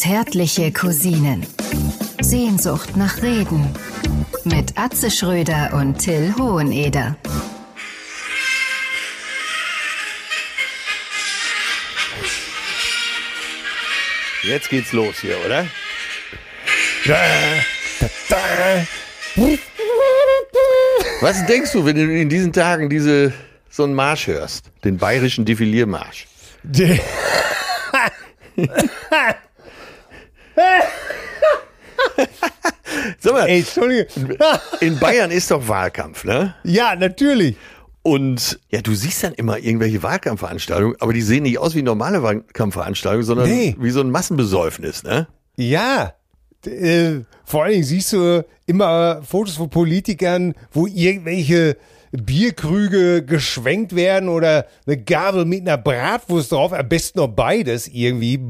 Zärtliche Cousinen. Sehnsucht nach Reden. Mit Atze Schröder und Till Hoheneder. Jetzt geht's los hier, oder? Was denkst du, wenn du in diesen Tagen diese, so einen Marsch hörst? Den bayerischen Defiliermarsch. Sag mal, Ey, Entschuldige. in Bayern ist doch Wahlkampf, ne? Ja, natürlich. Und ja, du siehst dann immer irgendwelche Wahlkampfveranstaltungen, aber die sehen nicht aus wie normale Wahlkampfveranstaltungen, sondern Nee. wie so ein Massenbesäufnis, ne? Ja. D- Äh, vor allen Dingen siehst du immer Fotos von Politikern, wo irgendwelche Bierkrüge geschwenkt werden oder eine Gabel mit einer Bratwurst drauf. Am besten noch beides irgendwie.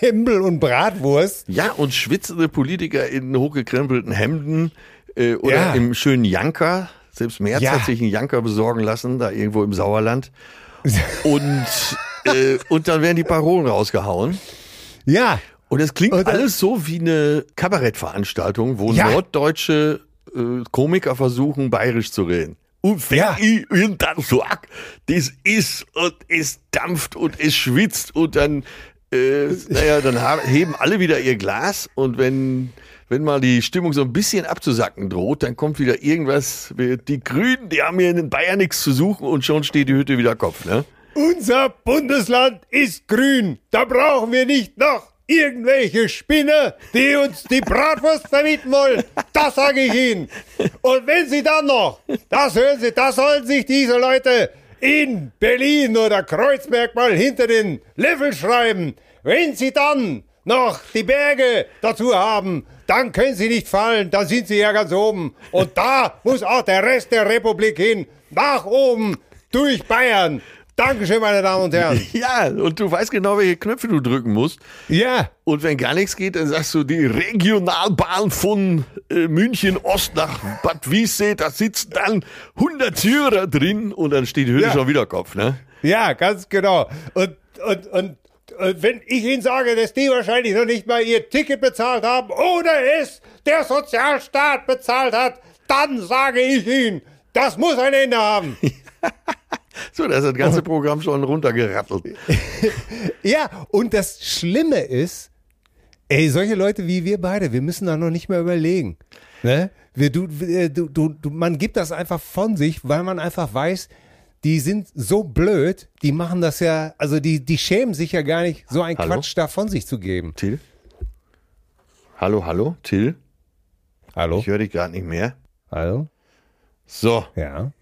Pimmel und Bratwurst. Ja, und schwitzende Politiker in hochgekrempelten Hemden äh, oder Ja. im schönen Janker. Selbst Merz Ja. hat sich einen Janker besorgen lassen, da irgendwo im Sauerland. Und, äh, und dann werden die Parolen rausgehauen. Ja. Und es klingt Und alles so wie eine Kabarettveranstaltung, wo Ja. norddeutsche äh, Komiker versuchen, bayerisch zu reden. Und wenn Ja. ich ihnen dann sag, das ist und es dampft und es schwitzt und dann, äh, naja, dann heben alle wieder ihr Glas und wenn, wenn mal die Stimmung so ein bisschen abzusacken droht, dann kommt wieder irgendwas, die Grünen, die haben hier in Bayern nichts zu suchen und schon steht die Hütte wieder Kopf, ne? Unser Bundesland ist grün. Da brauchen wir nicht noch irgendwelche Spinner, die uns die Bratwurst vermieten wollen. Das sage ich Ihnen. Und wenn Sie dann noch, das hören Sie, das sollen sich diese Leute in Berlin oder Kreuzberg mal hinter den Löffel schreiben. Wenn Sie dann noch die Berge dazu haben, dann können Sie nicht fallen, dann sind Sie ja ganz oben. Und da muss auch der Rest der Republik hin, nach oben, durch Bayern. Dankeschön, meine Damen und Herren. Ja, und du weißt genau, welche Knöpfe du drücken musst. Ja, Und wenn gar nichts geht, dann sagst du, die Regionalbahn von äh, München Ost nach Bad Wiessee, da sitzen dann 100 Syrer drin und dann steht Hütte Ja. schon wieder Kopf, ne? ja, ganz genau. Und, und, und, und wenn ich Ihnen sage, dass die wahrscheinlich noch nicht mal ihr Ticket bezahlt haben oder es der Sozialstaat bezahlt hat, dann sage ich Ihnen, das muss ein Ende haben. So, da ist das ganze Programm schon runtergerattelt. Ja, und das Schlimme ist, ey, solche Leute wie wir beide, wir müssen da noch nicht mehr überlegen. Ne? Wir, du, wir- du, du, du, man gibt das einfach von sich, weil man einfach weiß, die sind so blöd, die machen das ja, also die, die schämen sich ja gar nicht, so ein Hallo? Quatsch da von sich zu geben. Till? Hallo, hallo, Till? Hallo? Ich höre dich gerade nicht mehr. Hallo? So, Ja.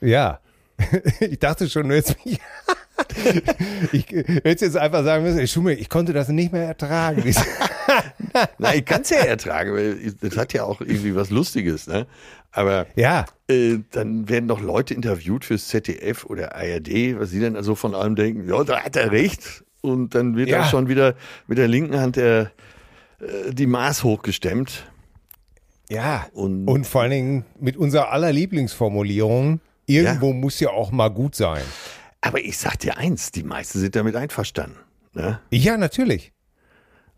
Ja. Ich dachte schon, mich. ich hätte jetzt einfach sagen müssen, ey, Schumme, ich konnte das nicht mehr ertragen. na, ich kann es ja ertragen, weil das hat ja auch irgendwie was Lustiges, ne? Aber ja. äh, dann werden doch Leute interviewt fürs ZDF oder ARD, was sie dann also von allem denken, ja, da hat er recht. Und dann wird Ja. schon wieder mit der linken Hand der, äh, die Maß hochgestemmt. Ja. Und- Und, vor allen Dingen mit unserer aller Lieblingsformulierung, irgendwo muss ja auch mal gut sein. Aber ich sag dir eins, die meisten sind damit einverstanden. Ne? Ja, natürlich.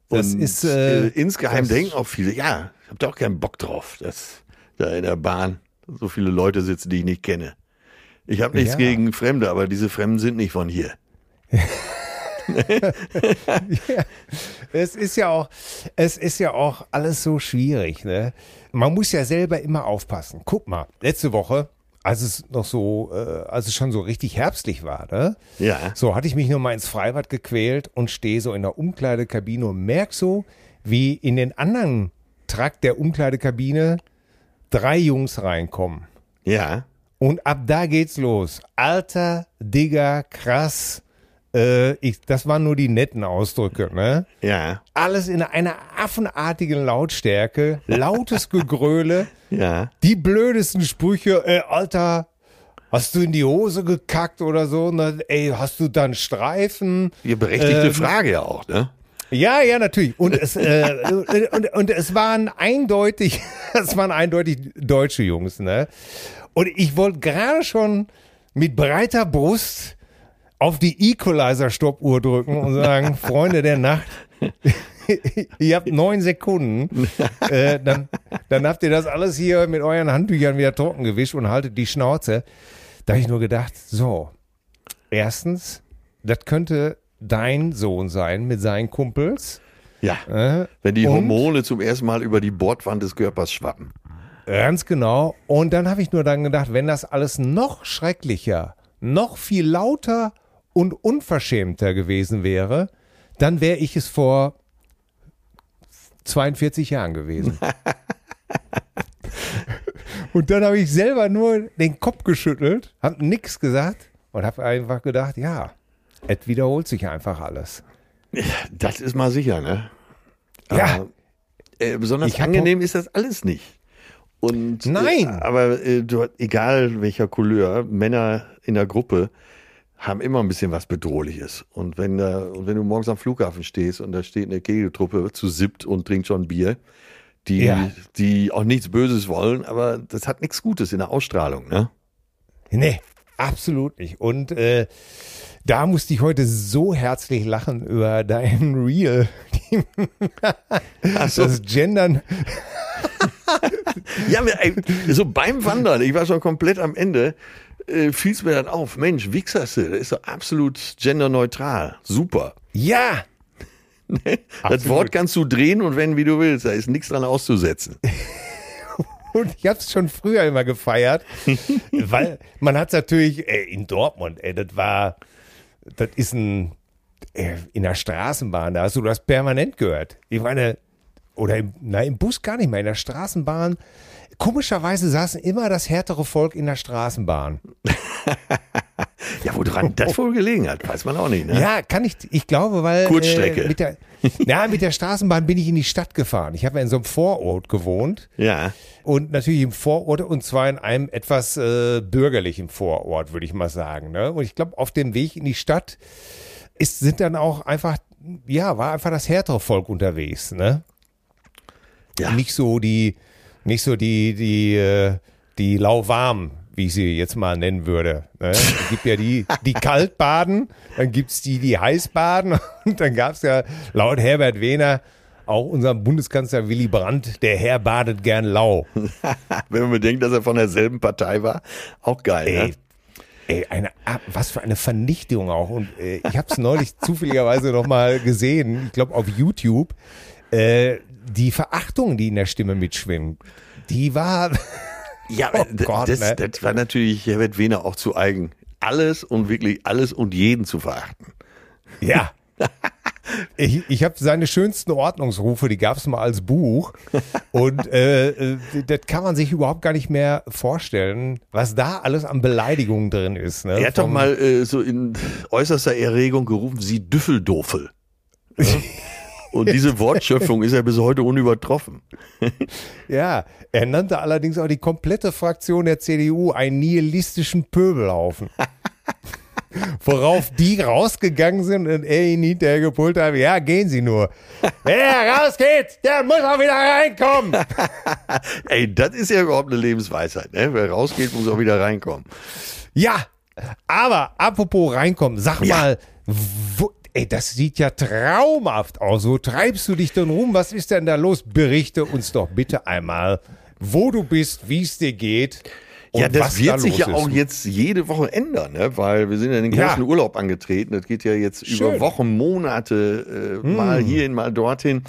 Das Und, ist, äh, insgeheim das- denken auch viele, ja, ich hab da auch keinen Bock drauf, dass da in der Bahn so viele Leute sitzen, die ich nicht kenne. Ich habe nichts Ja. gegen Fremde, aber diese Fremden sind nicht von hier. Es ist ja auch, es ist ja auch alles so schwierig, ne? Man muss ja selber immer aufpassen. Guck mal, letzte Woche, als es noch so, äh, als es schon so richtig herbstlich war, ne? Ja. So hatte ich mich nur mal ins Freibad gequält und stehe so in der Umkleidekabine und merk so, wie in den anderen Trakt der Umkleidekabine drei Jungs reinkommen. Ja. Und ab da geht's los. Alter, Digger, krass. Äh, ich, das waren nur die netten Ausdrücke, ne? Ja. Alles in einer affenartigen Lautstärke, lautes Gegröle, Ja. die blödesten Sprüche, äh, Alter, hast du in die Hose gekackt oder so? Ne? Ey, hast du dann Streifen? Ihr berechtigte Ähm, Frage ja auch, ne? Ja, ja, natürlich. Und es, äh, und, und es waren eindeutig, es waren eindeutig deutsche Jungs, ne? Und ich wollte gerade schon mit breiter Brust auf die Equalizer-Stoppuhr drücken und sagen, Freunde der Nacht, ihr habt neun Sekunden, äh, dann, dann habt ihr das alles hier mit euren Handtüchern wieder trocken gewischt und haltet die Schnauze. Da habe ich nur gedacht, so, erstens, das könnte dein Sohn sein mit seinen Kumpels. Ja, Äh, wenn die Hormone zum ersten Mal über die Bordwand des Körpers schwappen. Ganz genau. Und dann habe ich nur dann gedacht, wenn das alles noch schrecklicher, noch viel lauter und unverschämter gewesen wäre, dann wäre ich es vor 42 Jahren gewesen. und dann habe ich selber nur den Kopf geschüttelt, habe nichts gesagt und habe einfach gedacht, ja, es wiederholt sich einfach alles. Das ist mal sicher, ne? Ja. Äh, besonders angenehm ist das alles nicht. Und, Nein. Äh, aber äh, du, egal welcher Couleur, Männer in der Gruppe haben immer ein bisschen was Bedrohliches. Und wenn, da, und wenn du morgens am Flughafen stehst und da steht eine Kegeltruppe zu siebt und trinkt schon Bier, die, Ja. die auch nichts Böses wollen, aber das hat nichts Gutes in der Ausstrahlung, ne? Nee, absolut nicht. Und äh, da musste ich heute so herzlich lachen über dein Reel. So. Das Gendern. Ja, so beim Wandern, ich war schon komplett am Ende, äh, fiel es mir dann auf, Mensch, Wichserste, das ist doch absolut genderneutral. Super. Ja, Das. Wort kannst du drehen und wenden, wie du willst. Da ist nichts dran auszusetzen. und ich habe es schon früher immer gefeiert, weil man hat natürlich äh, in Dortmund, ey, das war, das ist ein, äh, in der Straßenbahn, da hast du das permanent gehört. Ich meine, oder im, nein, im Bus gar nicht mehr, in der Straßenbahn. Komischerweise saßen immer das härtere Volk in der Straßenbahn. Ja, woran das wohl gelegen hat, weiß man auch nicht. Ne? Ja, kann ich, ich glaube, weil. Kurzstrecke. Äh, mit der, ja, mit der Straßenbahn bin ich in die Stadt gefahren. Ich habe ja in so einem Vorort gewohnt. Ja. Und natürlich im Vorort und zwar in einem etwas äh, bürgerlichen Vorort, würde ich mal sagen. Ne? Und ich glaube, auf dem Weg in die Stadt ist, sind dann auch einfach, ja, war einfach das härtere Volk unterwegs. Ne? Ja. Nicht so die, nicht so die, die, äh, die lauwarm, wie ich sie jetzt mal nennen würde. Ne? Es gibt ja die, die Kaltbaden, dann gibt's die, die Heißbaden und dann gab's ja laut Herbert Wehner auch unserem Bundeskanzler Willy Brandt, der Herr badet gern lau. Wenn man bedenkt, dass er von derselben Partei war, auch geil. Ey, Ne? ey eine, was für eine Vernichtung auch. Und äh, ich habe es neulich zufälligerweise noch mal gesehen, ich glaube auf YouTube, äh, die Verachtung, die in der Stimme mitschwimmt, die war, Ja, Oh Gott, das, ne? das war natürlich Herbert Wehner auch zu eigen. Alles und wirklich alles und jeden zu verachten. ja. Ich, ich habe seine schönsten Ordnungsrufe, die gab es mal als Buch. Und äh, äh, das kann man sich überhaupt gar nicht mehr vorstellen, was da alles an Beleidigungen drin ist. Ne? Er hat doch Vom- mal äh, so in äußerster Erregung gerufen, sie Düffeldofel. Ja? Und diese Wortschöpfung ist ja bis heute unübertroffen. Ja, er nannte allerdings auch die komplette Fraktion der CDU einen nihilistischen Pöbelhaufen. Worauf die rausgegangen sind und er ihn hinterher gepult hat, ja, gehen Sie nur. Wer rausgeht, der muss auch wieder reinkommen. Ey, das ist ja überhaupt eine Lebensweisheit. Ne? Wer rausgeht, muss auch wieder reinkommen. Ja, aber apropos reinkommen, sag Ja. mal, wo, ey, das sieht ja traumhaft aus. Wo treibst du dich denn rum? Was ist denn da los? Berichte uns doch bitte einmal, wo du bist, wie es dir geht. Und ja, das wird sich ja auch ist. jetzt jede Woche ändern, ne? weil wir sind ja in den Ja. großen Urlaub angetreten. Das geht ja jetzt über Schön. Hm. Wochen, Monate, äh, mal hierhin, mal dorthin.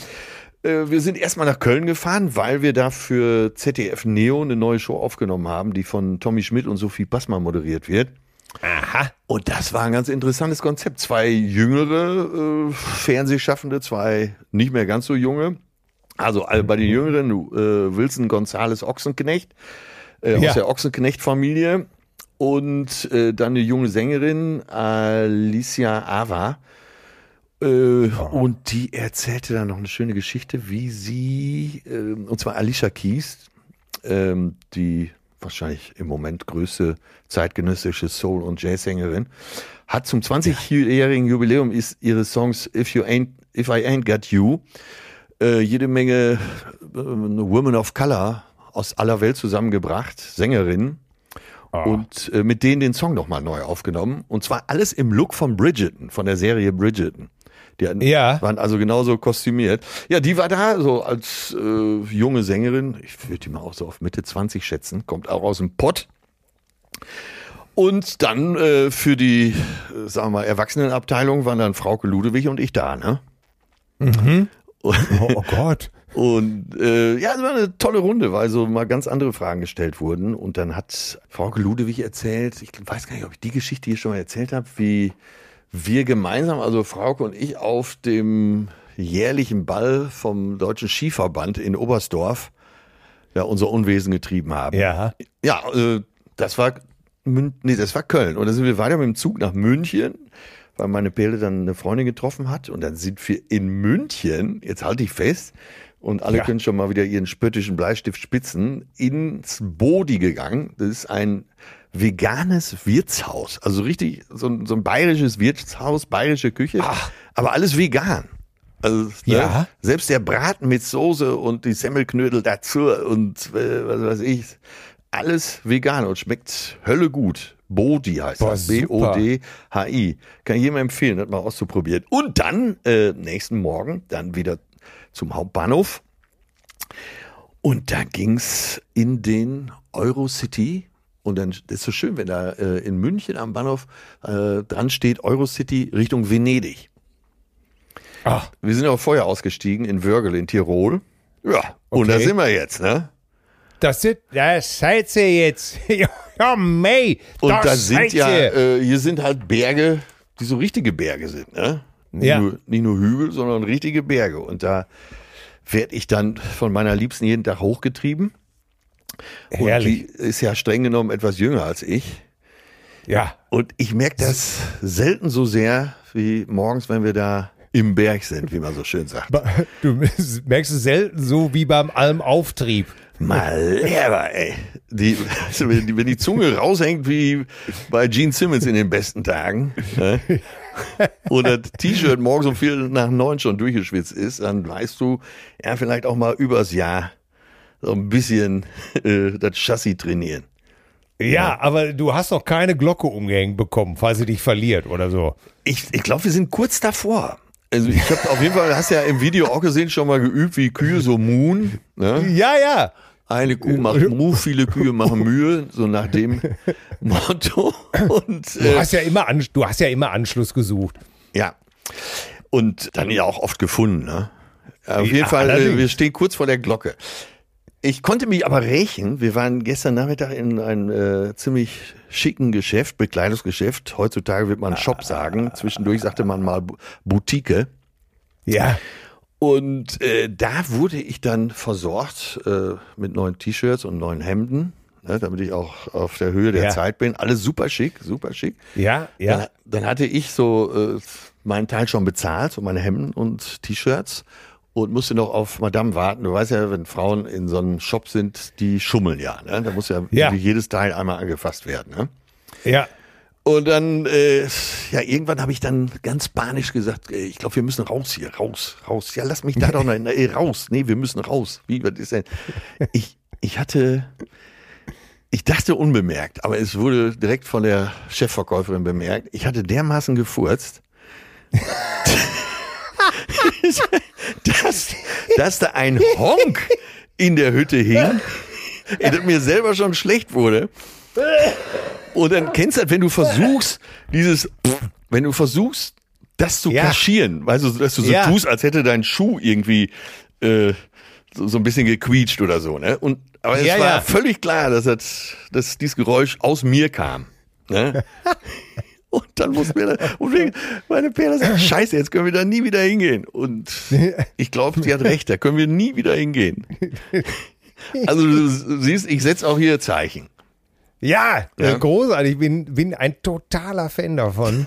Äh, wir sind erstmal nach Köln gefahren, weil wir da für ZDF Neo eine neue Show aufgenommen haben, die von Tommy Schmidt und Sophie Passmann moderiert wird. Aha. Und das war ein ganz interessantes Konzept. Zwei jüngere äh, Fernsehschaffende, zwei nicht mehr ganz so junge. Also all- bei den Jüngeren äh, Wilson Gonzales Ochsenknecht äh, Ja. aus der Ochsenknecht-Familie und äh, dann eine junge Sängerin Alicia Ava. Äh, Und die erzählte dann noch eine schöne Geschichte, wie sie, äh, und zwar Alicia Keys, ähm, die wahrscheinlich im Moment größte zeitgenössische Soul- und Jazzsängerin, hat zum 20-jährigen Jubiläum ist ihre Songs If You Ain't, If I Ain't Got You, äh, jede Menge äh, Women of Color aus aller Welt zusammengebracht, Sängerinnen, und äh, mit denen den Song nochmal neu aufgenommen. Und zwar alles im Look von Bridgerton, von der Serie Bridgerton. Die hatten, Ja. waren also genauso kostümiert. Ja, die war da so als äh, junge Sängerin. Ich würde die mal auch so auf Mitte 20 schätzen. Kommt auch aus dem Pott. Und dann äh, für die, äh, sagen wir mal, Erwachsenenabteilung waren dann Frauke Ludewig und ich da, ne? Oh, oh Gott. Und äh, ja, es war eine tolle Runde, weil so mal ganz andere Fragen gestellt wurden. Und dann hat Frauke Ludewig erzählt, ich weiß gar nicht, ob ich die Geschichte hier schon mal erzählt habe, wie wir gemeinsam, also Frauke und ich, auf dem jährlichen Ball vom Deutschen Skiverband in Oberstdorf ja unser Unwesen getrieben haben. Ja. Ja, äh, das war Mün nee, das war Köln. Und dann sind wir weiter mit dem Zug nach München, weil meine Pele dann eine Freundin getroffen hat. Und dann sind wir in München, jetzt halte ich fest, und alle Ja. können schon mal wieder ihren spöttischen Bleistift spitzen, ins Bodi gegangen. Das ist ein veganes Wirtshaus. Also richtig so ein, so ein bayerisches Wirtshaus, bayerische Küche, aber alles vegan. Also, ne, Ja. selbst der Braten mit Soße und die Semmelknödel dazu und äh, was weiß ich, alles vegan und schmeckt Hölle gut. Bodi heißt Boah, das. B-O-D-H-I. Kann ich jedem empfehlen, das mal auszuprobieren. Und dann, äh, nächsten Morgen, dann wieder zum Hauptbahnhof. Und da ging's in den Eurocity. Und dann ist so schön, wenn da äh, in München am Bahnhof äh, dran steht Eurocity Richtung Venedig. Ach, Wir sind auch vorher ausgestiegen in Wörgl in Tirol. Ja, und da Okay. sind wir jetzt, ne? das sind, das seid ihr jetzt. ja, ja, mei. Und das da sind ja, äh, hier sind halt Berge, die so richtige Berge sind, ne? Nicht, Ja. nur, nicht nur Hügel, sondern richtige Berge. Und da werde ich dann von meiner Liebsten jeden Tag hochgetrieben. Herrlich. Und die ist ja streng genommen etwas jünger als ich. Ja. Und ich merke das selten so sehr wie morgens, wenn wir da im Berg sind, wie man so schön sagt. Du merkst es selten so wie beim Almauftrieb. Mal leer, ey. Die, also wenn, die, wenn die Zunge raushängt wie bei Gene Simmons in den besten Tagen ne? und das T-Shirt morgens um viel nach neun schon durchgeschwitzt ist, dann weißt du, ja, vielleicht auch mal übers Jahr so ein bisschen äh, das Chassis trainieren. Ja, aber du hast noch keine Glocke umgehängt bekommen, falls sie dich verliert oder so. Ich, ich glaube, wir sind kurz davor. Also ich habe auf jeden Fall, hast ja im Video auch gesehen, schon mal geübt, wie Kühe so muhen. Ne? Ja, ja. Eine Kuh macht Mu, viele Kühe machen Mühe, so nach dem Motto. Und Du äh, hast ja immer, An du hast ja immer Anschluss gesucht. ja, und dann ja auch oft gefunden. Ne? Auf jeden Ja, Fall, äh, allerdings. wir stehen kurz vor der Glocke. Ich konnte mich aber rächen. Wir waren gestern Nachmittag in einem äh, ziemlich schicken Geschäft, Bekleidungsgeschäft. Heutzutage wird man Shop sagen. Zwischendurch sagte man mal Boutique. Ja. Und äh, da wurde ich dann versorgt äh, mit neuen T-Shirts und neuen Hemden, ne, damit ich auch auf der Höhe der Ja. Zeit bin. Alles super schick, super schick. Ja, ja. Dann, dann hatte ich so äh, meinen Teil schon bezahlt, so meine Hemden und T-Shirts und musste noch auf Madame warten. Du weißt ja, wenn Frauen in so einem Shop sind, die schummeln ja. Ne? Da muss ja, Ja. jedes Teil einmal angefasst werden. Ne? Ja. Und dann, äh, ja, irgendwann habe ich dann ganz panisch gesagt, äh, ich glaube, wir müssen raus hier, raus, raus. Ja, lass mich da doch noch, äh, raus. Nee, wir müssen raus. Wie, was ist denn? Ich, ich hatte, ich dachte unbemerkt, aber es wurde direkt von der Chefverkäuferin bemerkt. Ich hatte dermaßen gefurzt, dass, dass da ein Honk in der Hütte hing, dass mir selber schon schlecht wurde. Und dann kennst du das, wenn du versuchst, dieses, wenn du versuchst, das zu Ja. kaschieren, weißt du, dass du so Ja. tust, als hätte dein Schuh irgendwie äh, so, so ein bisschen gequietscht oder so, ne? Und aber es Ja, war völlig klar, dass, das, dass dieses Geräusch aus mir kam. Ne? Und dann und wir, meine Perle sagt, scheiße, jetzt können wir da nie wieder hingehen. Und ich glaube, sie hat recht, da können wir nie wieder hingehen. Also du siehst, ich setze auch hier Zeichen. Ja, Ja. Großartig. Ich bin, bin ein totaler Fan davon.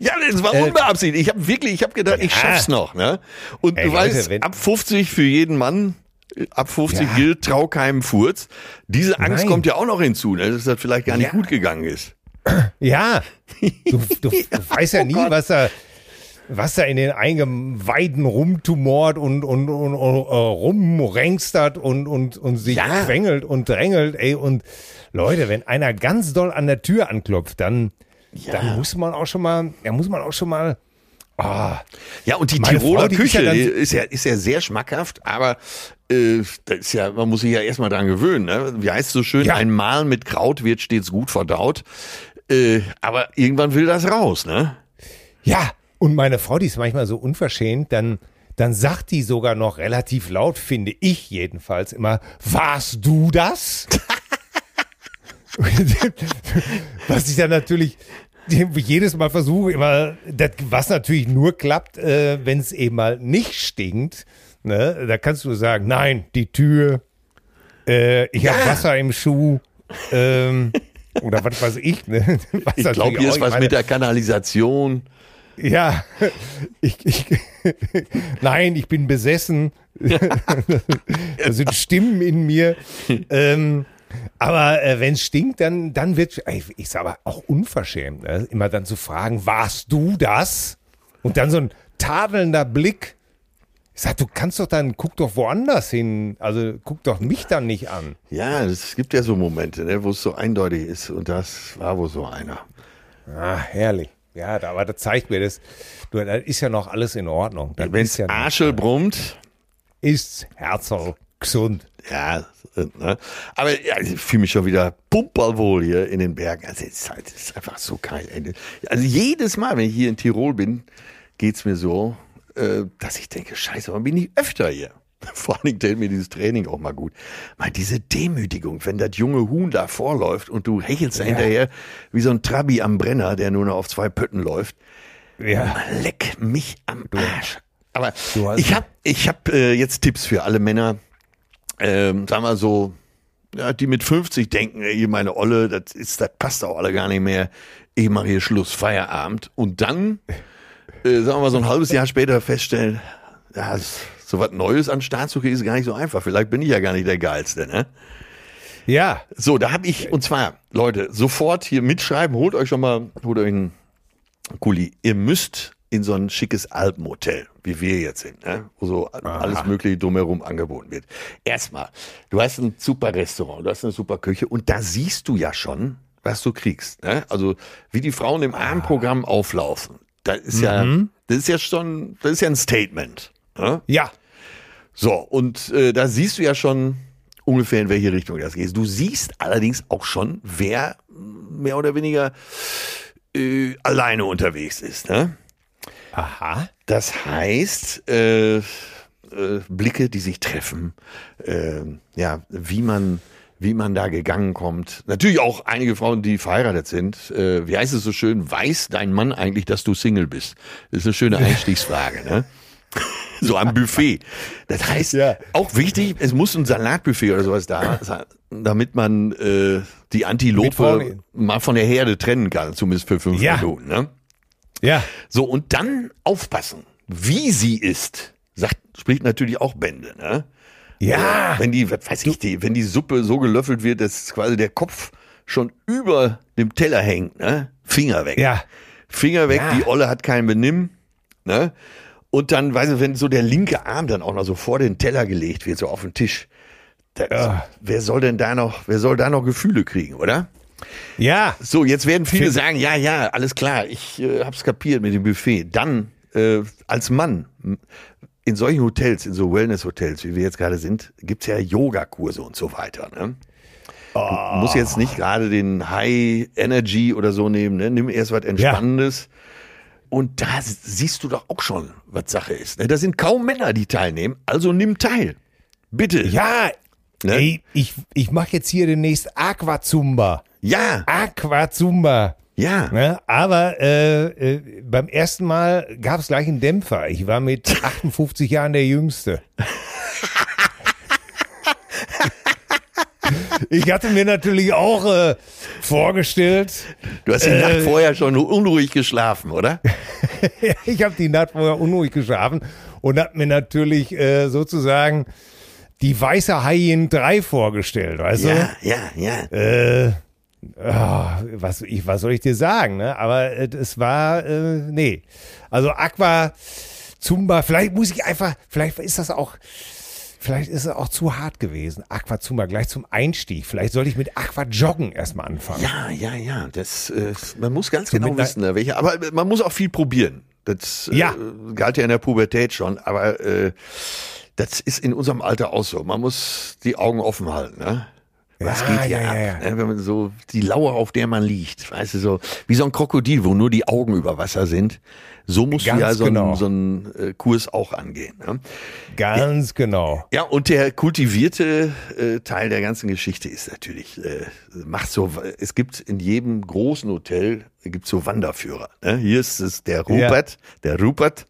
Ja, das war Äh, unbeabsichtigt. Ich habe wirklich, ich habe gedacht, ich schaff's noch. Ne? Und Ey, du Leute, weißt, ab 50 für jeden Mann, äh, ab 50 Ja. gilt, trau keinem Furz. Diese Angst Nein. kommt ja auch noch hinzu, ne? dass das vielleicht gar nicht Ja. gut gegangen ist. Ja, du, du, du weißt ja oh nie, Gott. was da, was da in den Eingeweiden rumtumort und, und, und, und äh, rumrengstert und, und, und sich Ja. quengelt und drängelt. Ey, und Leute, wenn einer ganz doll an der Tür anklopft, dann, dann muss man auch schon mal, da muss man auch schon mal Ja, und die Tiroler Frau, die ist Küche ja dann- ist, ja, ist ja sehr schmackhaft, aber äh, das ist ja, man muss sich ja erstmal dran gewöhnen. Ne? Wie heißt es so schön, Ja. ein Mahl mit Kraut wird stets gut verdaut. Äh, aber irgendwann will das raus, ne? Ja, und meine Frau, die ist manchmal so unverschämt, dann, dann sagt die sogar noch relativ laut, finde ich jedenfalls immer, warst du das? Was ich dann natürlich jedes Mal versuche, immer, das, was natürlich nur klappt, äh, wenn es eben mal nicht stinkt. Ne? Da kannst du sagen, nein, die Tür, äh, ich habe Wasser im Schuh. Ähm, oder was weiß ich. Ne? Was Ich glaube, hier ist was meine- mit der Kanalisation. ja, ich, ich, nein, ich bin besessen. da sind Stimmen in mir. Ähm, aber äh, wenn es stinkt, dann, dann wird, ich, ich sage aber auch unverschämt, ne? immer dann zu fragen, warst du das? Und dann so ein tadelnder Blick. Ich sag, du kannst doch dann, guck doch woanders hin. Also guck doch mich dann nicht an. Ja, es gibt ja so Momente, ne, wo es so eindeutig ist. Und das war wohl so einer. Ah, herrlich. Ja, aber das zeigt mir das. Du, da ist ja noch alles in Ordnung. Das Wenn ist es ja Arschel brummt, ist Herzl gesund. Ja, äh, ne? aber ja, ich fühle mich schon wieder pumperwohl hier in den Bergen. Also es ist, halt, es ist einfach so geil. Also jedes Mal, wenn ich hier in Tirol bin, geht's mir so, äh, dass ich denke, scheiße, warum bin ich öfter hier? Vor allen Dingen täte mir dieses Training auch mal gut. Mal diese Demütigung, wenn das junge Huhn da vorläuft und du hechelst da hinterher wie so ein Trabi am Brenner, der nur noch auf zwei Pötten läuft. Ja. Leck mich am Arsch. Aber ich habe ich hab, äh, jetzt Tipps für alle Männer, ähm, sagen wir so, ja, die mit 50 denken, ey, meine Olle, das ist, das passt auch alle gar nicht mehr. Ich mache hier Schluss, Feierabend. Und dann, äh, sagen wir mal, so ein halbes Jahr später feststellen, ja, so was Neues an Start zu kriegen, ist gar nicht so einfach. Vielleicht bin ich ja gar nicht der Geilste, ne? Ja, So, da habe ich, und zwar, Leute, sofort hier mitschreiben, holt euch schon mal, holt euch einen Kuli. Ihr müsst in so ein schickes Alpenhotel, wie wir jetzt sind, ne? wo so alles Mögliche drumherum angeboten wird. Erstmal, du hast ein super Restaurant, du hast eine super Küche und da siehst du ja schon, was du kriegst. Ne? Also wie die Frauen im Abendprogramm auflaufen. Das ist ja, das ist ja schon, das ist ja ein Statement. Ne? ja, So, und äh, da siehst du ja schon ungefähr, in welche Richtung das geht. Du siehst allerdings auch schon, wer mehr oder weniger äh, alleine unterwegs ist. Ne? aha. Das heißt, äh, äh, Blicke, die sich treffen, äh, ja, wie man, wie man da gegangen kommt. Natürlich auch einige Frauen, die verheiratet sind. Äh, wie heißt es so schön? Weiß dein Mann eigentlich, dass du Single bist? Das ist eine schöne Einstiegsfrage, ne? So am Buffet. Das heißt, Ja. auch wichtig, es muss ein Salatbuffet oder sowas da sein, damit man äh, die Antilope mal von der Herde trennen kann, zumindest für fünf Ja. Minuten. Ne? Ja, So, und dann aufpassen, wie sie ist, sagt, spricht natürlich auch Bände, ne? Ja. Wenn die, was weiß ich, die, wenn die Suppe so gelöffelt wird, dass quasi der Kopf schon über dem Teller hängt, ne? Finger weg. Ja. Finger weg, Ja. die Olle hat kein Benimm, ne? Und dann, weiß ich, wenn so der linke Arm dann auch noch so vor den Teller gelegt wird, so auf den Tisch. Da, Ja. Wer soll denn da noch, wer soll da noch Gefühle kriegen, oder? Ja, So, jetzt werden viele Find- sagen, ja, ja, alles klar, ich äh, hab's kapiert mit dem Buffet. Dann, äh, als Mann, in solchen Hotels, in so Wellness-Hotels, wie wir jetzt gerade sind, gibt's ja Yogakurse und so weiter. Ne? Du musst jetzt nicht gerade den High Energy oder so nehmen, ne? nimm erst was Entspannendes. Und da siehst du doch auch schon, was Sache ist. Ne? Da sind kaum Männer, die teilnehmen, also nimm teil. Bitte. ja. Ne? Ey, ich, ich mache jetzt hier demnächst Aquazumba. Ja, Aquazumba. Ja. Ne? Aber äh, äh, beim ersten Mal gab es gleich einen Dämpfer. Ich war mit 58 Jahren der Jüngste. Ich hatte mir natürlich auch äh, vorgestellt, Du hast die Nacht vorher schon unruhig geschlafen, oder? ich habe die Nacht vorher unruhig geschlafen und habe mir natürlich äh, sozusagen die weiße Haien 3 vorgestellt, weißt Ja, ja, ja. du? Ah, was, ich, was soll ich dir sagen, ne? Aber äh, es war, äh, nee. Also Aqua, Zumba, vielleicht muss ich einfach, vielleicht ist das auch, vielleicht ist es auch zu hart gewesen. Aqua Zumba gleich zum Einstieg. Vielleicht sollte ich mit Aqua Joggen erstmal anfangen. Ja, ja, ja. Das, äh, man muss ganz So genau wissen, ne, welche. Aber man muss auch viel probieren. Das Ja. äh, galt ja in der Pubertät schon, aber äh, das ist in unserem Alter auch so. Man muss die Augen offen halten, ne? Was Ja, geht hier ja, ab? ja, ja. Ne? Wenn man so die Lauer, auf der man liegt, weißt du, so wie so ein Krokodil, wo nur die Augen über Wasser sind. So musst Ganz du ja so genau. einen, so einen äh, Kurs auch angehen. Ne? Ganz genau. Ja, und der kultivierte äh, Teil der ganzen Geschichte ist natürlich, äh, macht so, es gibt in jedem großen Hotel, gibt so Wanderführer. Ne? Hier ist es der Rupert, der Rupert,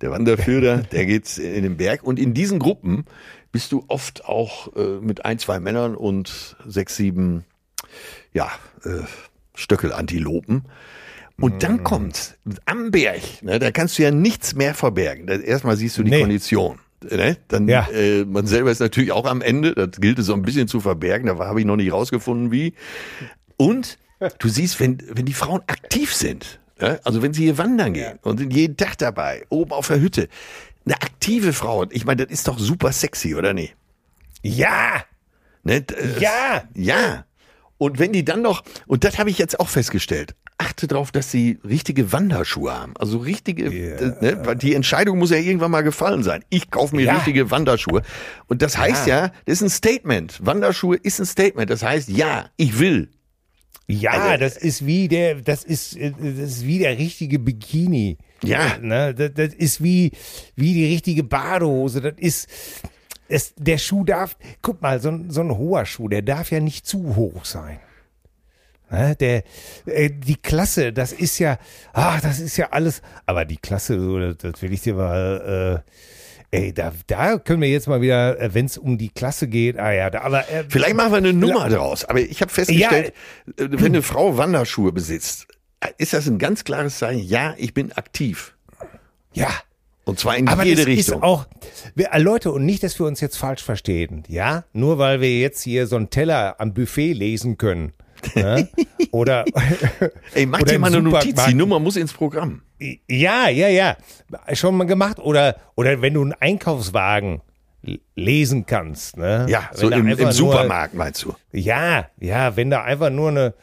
der Wanderführer, der geht in den Berg. Und in diesen Gruppen bist du oft auch äh, mit ein, zwei Männern und sechs, sieben, ja, äh, Stöckelantilopen. Und dann kommt am Berg, ne, da kannst du ja nichts mehr verbergen. Erstmal siehst du die Nee. Kondition. Ne? Dann, Ja. äh, man selber ist natürlich auch am Ende, das gilt es so ein bisschen zu verbergen, da habe ich noch nicht rausgefunden, wie. Und du siehst, wenn, wenn die Frauen aktiv sind, ne? also wenn sie hier wandern gehen und sind jeden Tag dabei, oben auf der Hütte, eine aktive Frau, ich meine, das ist doch super sexy, oder nicht? Ja, Ne? Ja. ja. Und wenn die dann noch, und das habe ich jetzt auch festgestellt, achte darauf, dass sie richtige Wanderschuhe haben. Also richtige, Ja. äh, ne, die Entscheidung muss ja irgendwann mal gefallen sein. Ich kaufe mir Ja. richtige Wanderschuhe. Und das heißt ja. das ist ein Statement. Wanderschuhe ist ein Statement. Das heißt, ja, ich will. Ja, Also, das ist wie der, das ist, äh, das ist wie der richtige Bikini. Ja. Ne, das, das ist wie, wie die richtige Badehose. Das ist, es, der Schuh darf, guck mal, so, ein- so ein hoher Schuh, der darf ja nicht zu hoch sein. Ne, der, äh, die Klasse, das ist ja, ach, das ist ja alles, aber die Klasse, so, das, das will ich dir mal, äh, ey, da, da können wir jetzt mal wieder, wenn es um die Klasse geht, ah ja, da, aber äh, Vielleicht machen wir eine Nummer draus. Aber ich habe festgestellt, äh, wenn eine Frau Wanderschuhe besitzt, äh, ist das ein ganz klares Zeichen, ja, ich bin aktiv. ja, Und zwar in Aber jede das Richtung. ist auch, wir, äh, Leute, und nicht, dass wir uns jetzt falsch verstehen, ja? Nur weil wir jetzt hier so einen Teller am Buffet lesen können. Ne? Oder, Ey, mach oder dir mal eine Notiz. Die Nummer muss ins Programm. ja, ja, ja, schon mal gemacht. Oder, oder wenn du einen Einkaufswagen lesen kannst, ne? Ja, Wenn so im, im nur- Supermarkt meinst du. Ja, ja, wenn da einfach nur eine,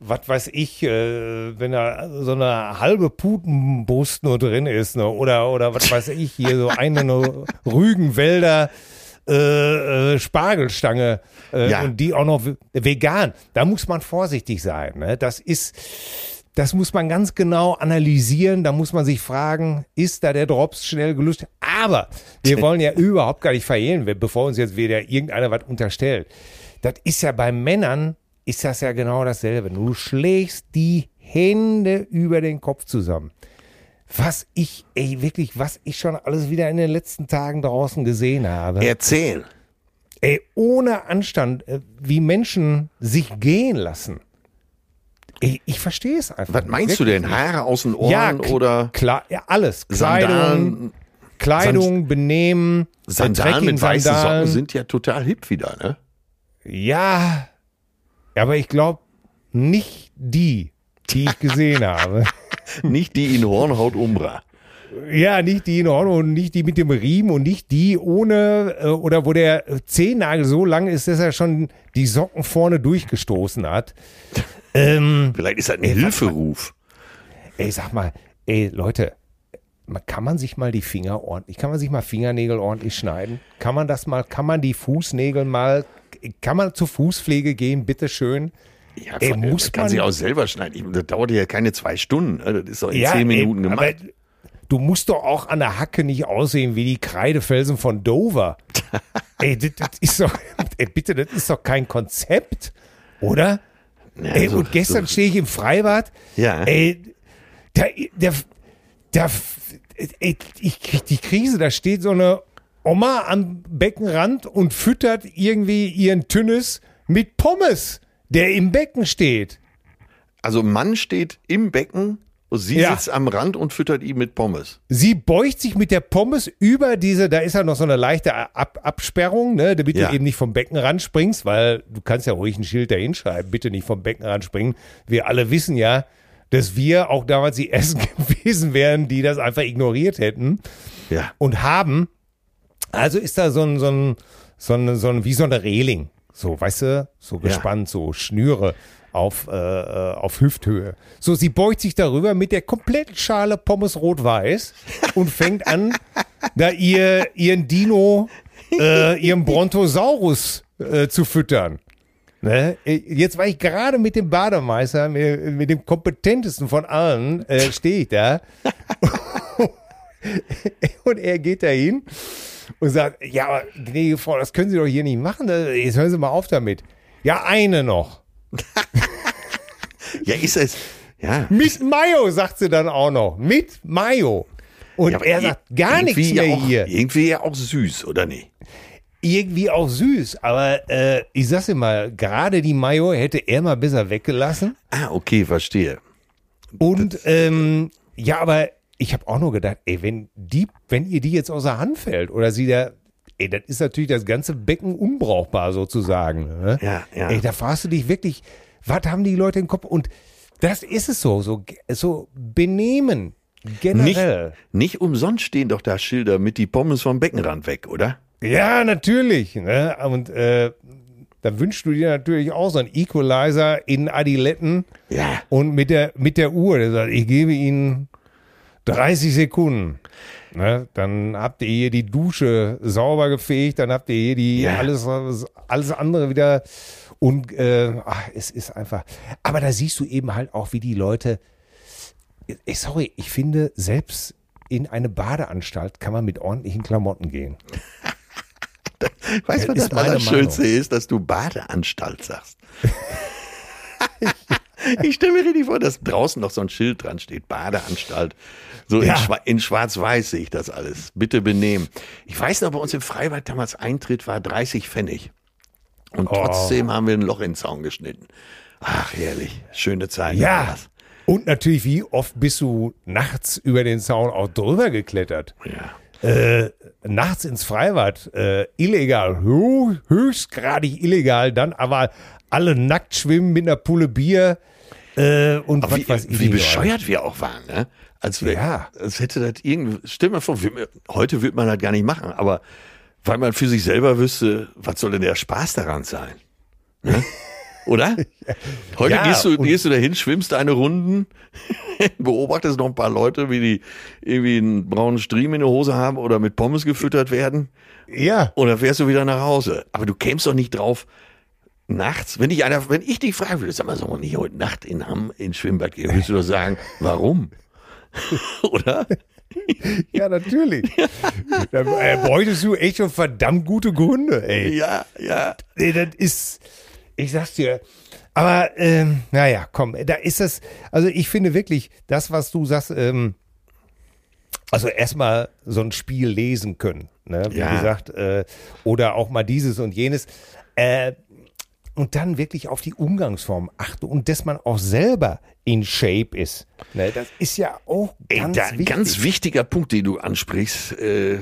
was weiß ich, äh, wenn da so eine halbe Putenbrust nur drin ist, ne? oder, oder was weiß ich, hier so eine Rügenwälder äh, äh, Spargelstange äh, Ja. und die auch noch ve- vegan. Da muss man vorsichtig sein. Ne? Das ist, das muss man ganz genau analysieren. Da muss man sich fragen, ist da der Drops schnell gelöscht? Aber wir wollen ja überhaupt gar nicht verhehlen, bevor uns jetzt wieder irgendeiner was unterstellt. Das ist ja bei Männern, ist das ja genau dasselbe. Du schlägst die Hände über den Kopf zusammen. Was ich, ey, wirklich, was ich schon alles wieder in den letzten Tagen draußen gesehen habe. Erzähl. Ey, ohne Anstand, äh, wie Menschen sich gehen lassen. Ey, ich verstehe es einfach. Was meinst du denn? Haare aus den Ohren Ja, oder Klar, ja, alles. Kleidung, Sandalen? Kleidung, Benehmen, Sandalen mit weißen Socken sind ja total hip wieder, ne? Ja, aber ich glaube nicht die, die ich gesehen habe. Nicht die in Hornhaut Umbra. Ja, nicht die in Ordnung und nicht die mit dem Riemen und nicht die ohne äh, oder wo der Zehennagel so lang ist, dass er schon die Socken vorne durchgestoßen hat. Ähm, Vielleicht ist das ein Ey, Hilferuf. ey, sag mal, ey Leute, kann man sich mal die Finger ordentlich, kann man sich mal Fingernägel ordentlich schneiden? Kann man das mal, kann man die Fußnägel mal, kann man zur Fußpflege gehen, bitteschön? Ja, Ey, von- muss kann man- sie auch selber schneiden. Das dauert ja keine zwei Stunden. ne? Das ist doch in Ja, zehn ey, Minuten gemacht. aber du musst doch auch an der Hacke nicht aussehen wie die Kreidefelsen von Dover. ey, das, das ist doch, ey, bitte, das ist doch kein Konzept, oder? Ja, ey, so- und gestern so- stehe ich im Freibad. Ja. Ey, da, der, der, ey, ich krieg die Krise, da steht so eine Oma am Beckenrand und füttert irgendwie ihren Tünnes mit Pommes, der im Becken steht. Also Mann steht im Becken und sie Ja. sitzt am Rand und füttert ihn mit Pommes. Sie beugt sich mit der Pommes über diese, da ist ja noch so eine leichte Ab Absperrung, ne, damit Ja. du eben nicht vom Beckenrand springst, weil du kannst ja ruhig ein Schild da hinschreiben, bitte nicht vom Beckenrand springen. Wir alle wissen ja, dass wir auch damals die Ersten gewesen wären, die das einfach ignoriert hätten Ja. und haben. Also ist da so ein, so ein, so ein, so ein wie so eine Reling. So, weißt du, so gespannt, so Schnüre auf, äh, äh, auf Hüfthöhe. So, sie beugt sich darüber mit der kompletten Schale Pommes rot-weiß und fängt an, da ihr, ihren Dino, äh, ihren Brontosaurus äh, zu füttern. Ne? Jetzt war ich gerade mit dem Bademeister, mit, mit dem kompetentesten von allen, äh, stehe ich da. und er geht da hin und sagt, ja, aber gnädige Frau, das können Sie doch hier nicht machen. Jetzt hören Sie mal auf damit. Ja, eine noch. ja, ist es. Ja. Mit Mayo, sagt sie dann auch noch. Mit Mayo. Und ja, er sagt gar nichts mehr auch, hier. Irgendwie ja auch süß, oder nicht? Irgendwie auch süß, aber äh, ich sag's dir mal, gerade die Mayo hätte er mal besser weggelassen. Ah, okay, verstehe. Und ähm, ja, aber ich habe auch nur gedacht, ey, wenn die, wenn ihr die jetzt außer Hand fällt oder sie da, ey, das ist natürlich das ganze Becken unbrauchbar sozusagen. Ne? Ja, ja. Ey, da fragst du dich wirklich, was haben die Leute im Kopf? Und das ist es so, so, so benehmen. Generell. Nicht, nicht umsonst stehen doch da Schilder mit die Pommes vom Beckenrand weg, oder? Ja, natürlich. Ne? Und äh, da wünschst du dir natürlich auch so einen Equalizer in Adiletten. Ja. Und mit der, mit der Uhr, der sagt, ich gebe Ihnen 30 Sekunden. Ne? Dann habt ihr hier die Dusche sauber gefegt, dann habt ihr hier die ja. alles, alles andere wieder. Und äh, ach, es ist einfach. Aber da siehst du eben halt auch, wie die Leute. Sorry, ich finde, selbst in eine Badeanstalt kann man mit ordentlichen Klamotten gehen. Weißt du, was das Allerschönste ist, dass du Badeanstalt sagst? ich stelle mir richtig vor, dass draußen noch so ein Schild dran steht, Badeanstalt. So ja. in, Schwa in schwarz-weiß sehe ich das alles. Bitte benehmen. Ich weiß noch, bei uns im Freibad damals Eintritt war 30 Pfennig. Und oh. trotzdem haben wir ein Loch in den Zaun geschnitten. Ach, herrlich. Schöne Zeit. Ja. Und natürlich, wie oft bist du nachts über den Zaun auch drüber geklettert? Ja. Äh, nachts ins Freibad, äh, illegal, höchstgradig illegal, dann aber alle nackt schwimmen mit einer Pulle Bier äh, und aber was wie, weiß ich. Wie bescheuert wir auch waren, ne? Als, wir, ja. als hätte das irgendwie, stell mir vor, heute wird man das gar nicht machen, aber weil man für sich selber wüsste, was soll denn der Spaß daran sein? Ne? Oder? Heute ja, gehst, du, gehst du dahin, schwimmst deine Runden, beobachtest noch ein paar Leute, wie die irgendwie einen braunen Striemen in der Hose haben oder mit Pommes gefüttert werden. Ja. Und dann fährst du wieder nach Hause. Aber du kämst doch nicht drauf, nachts, wenn ich einer, wenn ich dich fragen würde, sag mal, so nicht heute Nacht in Hamm ins Schwimmbad gehen, würdest du doch sagen, warum? Oder? ja, natürlich. Da äh, bräuchtest du echt schon verdammt gute Gründe, ey. Ja, ja. Nee, das ist, ich sag's dir. Aber, ähm, naja, komm, da ist das, also ich finde wirklich, das, was du sagst, ähm, also erstmal so ein Spiel lesen können, ne? wie ja. gesagt, äh, oder auch mal dieses und jenes. Äh, und dann wirklich auf die Umgangsform achten und dass man auch selber in Shape ist. Ne, das ist ja auch ganz Ey, da, wichtig. Ganz wichtiger Punkt, den du ansprichst. Äh,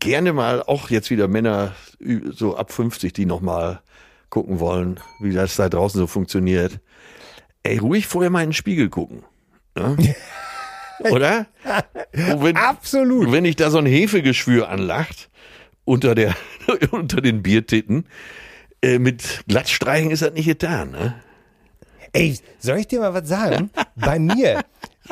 gerne mal auch jetzt wieder Männer so ab 50, die nochmal gucken wollen, wie das da draußen so funktioniert. Ey, ruhig vorher mal in den Spiegel gucken. Ne? Oder? Wenn, Absolut. Wenn ich da so ein Hefegeschwür anlacht unter der unter den Biertitten, äh, mit Glattstreichen ist das nicht getan, ne? Ey, soll ich dir mal was sagen? bei mir,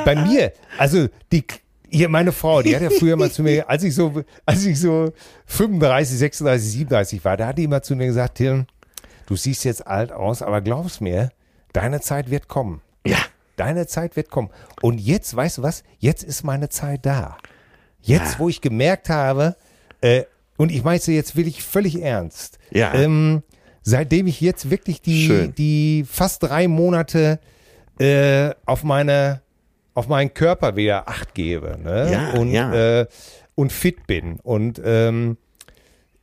bei mir, also die hier meine Frau, die hat ja früher mal zu mir, als ich so, als ich so 35, 36, 37 war, da hat die immer zu mir gesagt, Tim, du siehst jetzt alt aus, aber glaubst mir, deine Zeit wird kommen. Ja. Deine Zeit wird kommen. Und jetzt, weißt du was? Jetzt ist meine Zeit da. Jetzt, ja. wo ich gemerkt habe, äh, und ich meine jetzt will ich völlig ernst. Ja. Ähm, seitdem ich jetzt wirklich die, die fast drei Monate äh, auf meine auf meinen Körper wieder Acht gebe ne? ja, und, ja. Äh, und fit bin. Und ähm,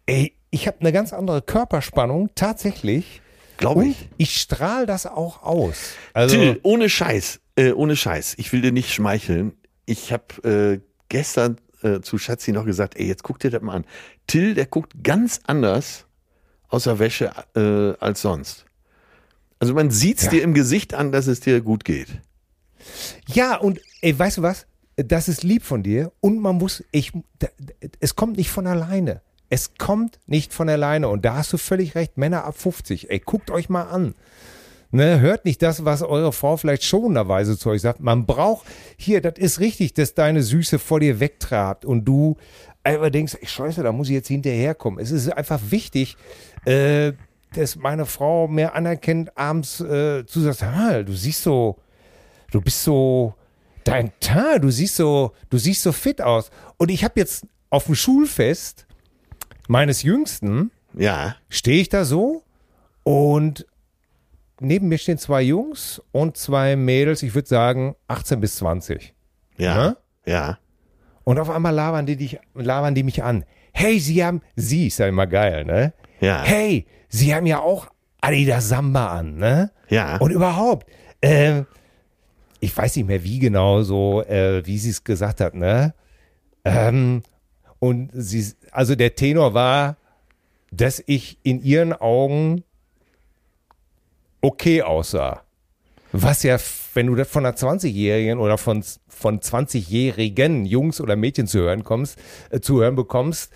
ey, ich habe eine ganz andere Körperspannung, tatsächlich. Glaube ich. Ich strahle das auch aus. Also, Till, ohne Scheiß, äh, ohne Scheiß, ich will dir nicht schmeicheln. Ich habe äh, gestern äh, zu Schatzi noch gesagt, ey, jetzt guck dir das mal an. Till, der guckt ganz anders aus der Wäsche äh, als sonst. Also man sieht's ja. dir im Gesicht an, dass es dir gut geht. Ja, und ey, weißt du was? Das ist lieb von dir und man muss, ich, es kommt nicht von alleine. Es kommt nicht von alleine. Und da hast du völlig recht. Männer ab 50. Ey, guckt euch mal an. Ne, hört nicht das, was eure Frau vielleicht schonenderweise zu euch sagt. Man braucht, hier, das ist richtig, dass deine Süße vor dir wegtrabt und du einfach denkst, scheiße, da muss ich jetzt hinterherkommen. Es ist einfach wichtig, äh, dass meine Frau mehr anerkennt, abends äh, zu sagen, ah, du siehst so, du bist so, dein Teint, du siehst so, du siehst so fit aus. Und ich habe jetzt auf dem Schulfest meines Jüngsten, Ja. stehe ich da so und neben mir stehen zwei Jungs und zwei Mädels, ich würde sagen 18 bis 20. Ja. Ne? Ja. Und auf einmal labern die, dich, labern die mich an. Hey, sie haben, sie ist ja immer geil, ne? Ja. Hey, sie haben ja auch Adidas Samba an, ne? Ja. Und überhaupt, äh, ich weiß nicht mehr wie genau so, äh, wie sie es gesagt hat, ne? Ähm, und sie, also der Tenor war, dass ich in ihren Augen okay aussah. Was ja, wenn du das von einer 20-Jährigen oder von, von 20-jährigen Jungs oder Mädchen zu hören kommst, äh, zu hören bekommst,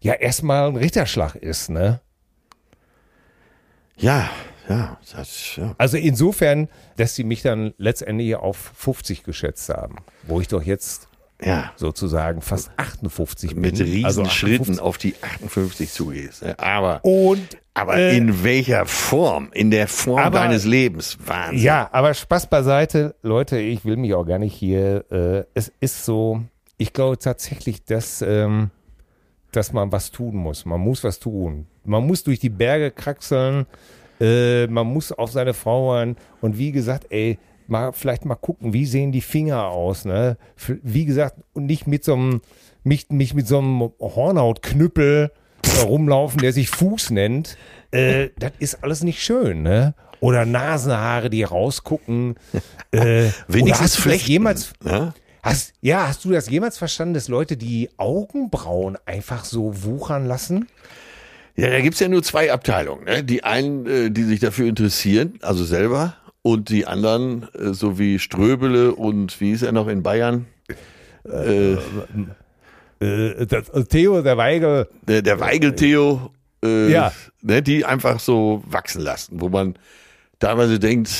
ja erstmal ein Ritterschlag ist, ne? Ja. Ja. Das, ja. Also insofern, dass sie mich dann letztendlich auf 50 geschätzt haben, wo ich doch jetzt Ja. sozusagen fast 58 bin. Mit riesen Also Schritten 58. auf die 58 zugehst. ne? Aber, Und aber äh, in welcher Form? In der Form aber- deines Lebens. Wahnsinn. Ja, aber Spaß beiseite, Leute, ich will mich auch gar nicht hier. Äh, es ist so, ich glaube tatsächlich, dass, ähm, dass man was tun muss. Man muss was tun. Man muss durch die Berge kraxeln. Äh, man muss auf seine Frau hören. Und wie gesagt, ey, mal vielleicht mal gucken, wie sehen die Finger aus, ne? Wie gesagt, und nicht mit so einem, mich, mich mit so einem Hornhautknüppel rumlaufen, der sich Fuß nennt. Äh, das ist alles nicht schön, ne? Oder Nasenhaare, die rausgucken. Äh, Wenigstens hast du das flechten. jemals, Ne? hast, ja, hast du das jemals verstanden, dass Leute die Augenbrauen einfach so wuchern lassen? Ja, da gibt's ja nur zwei Abteilungen. Ne? Die einen, äh, die sich dafür interessieren, also selber, und die anderen, äh, so wie Ströbele und wie ist er noch in Bayern? Äh, Äh, das, Theo, der Weigel, der, der Weigel-Theo, äh, Ja. ne, die einfach so wachsen lassen, wo man teilweise denkt,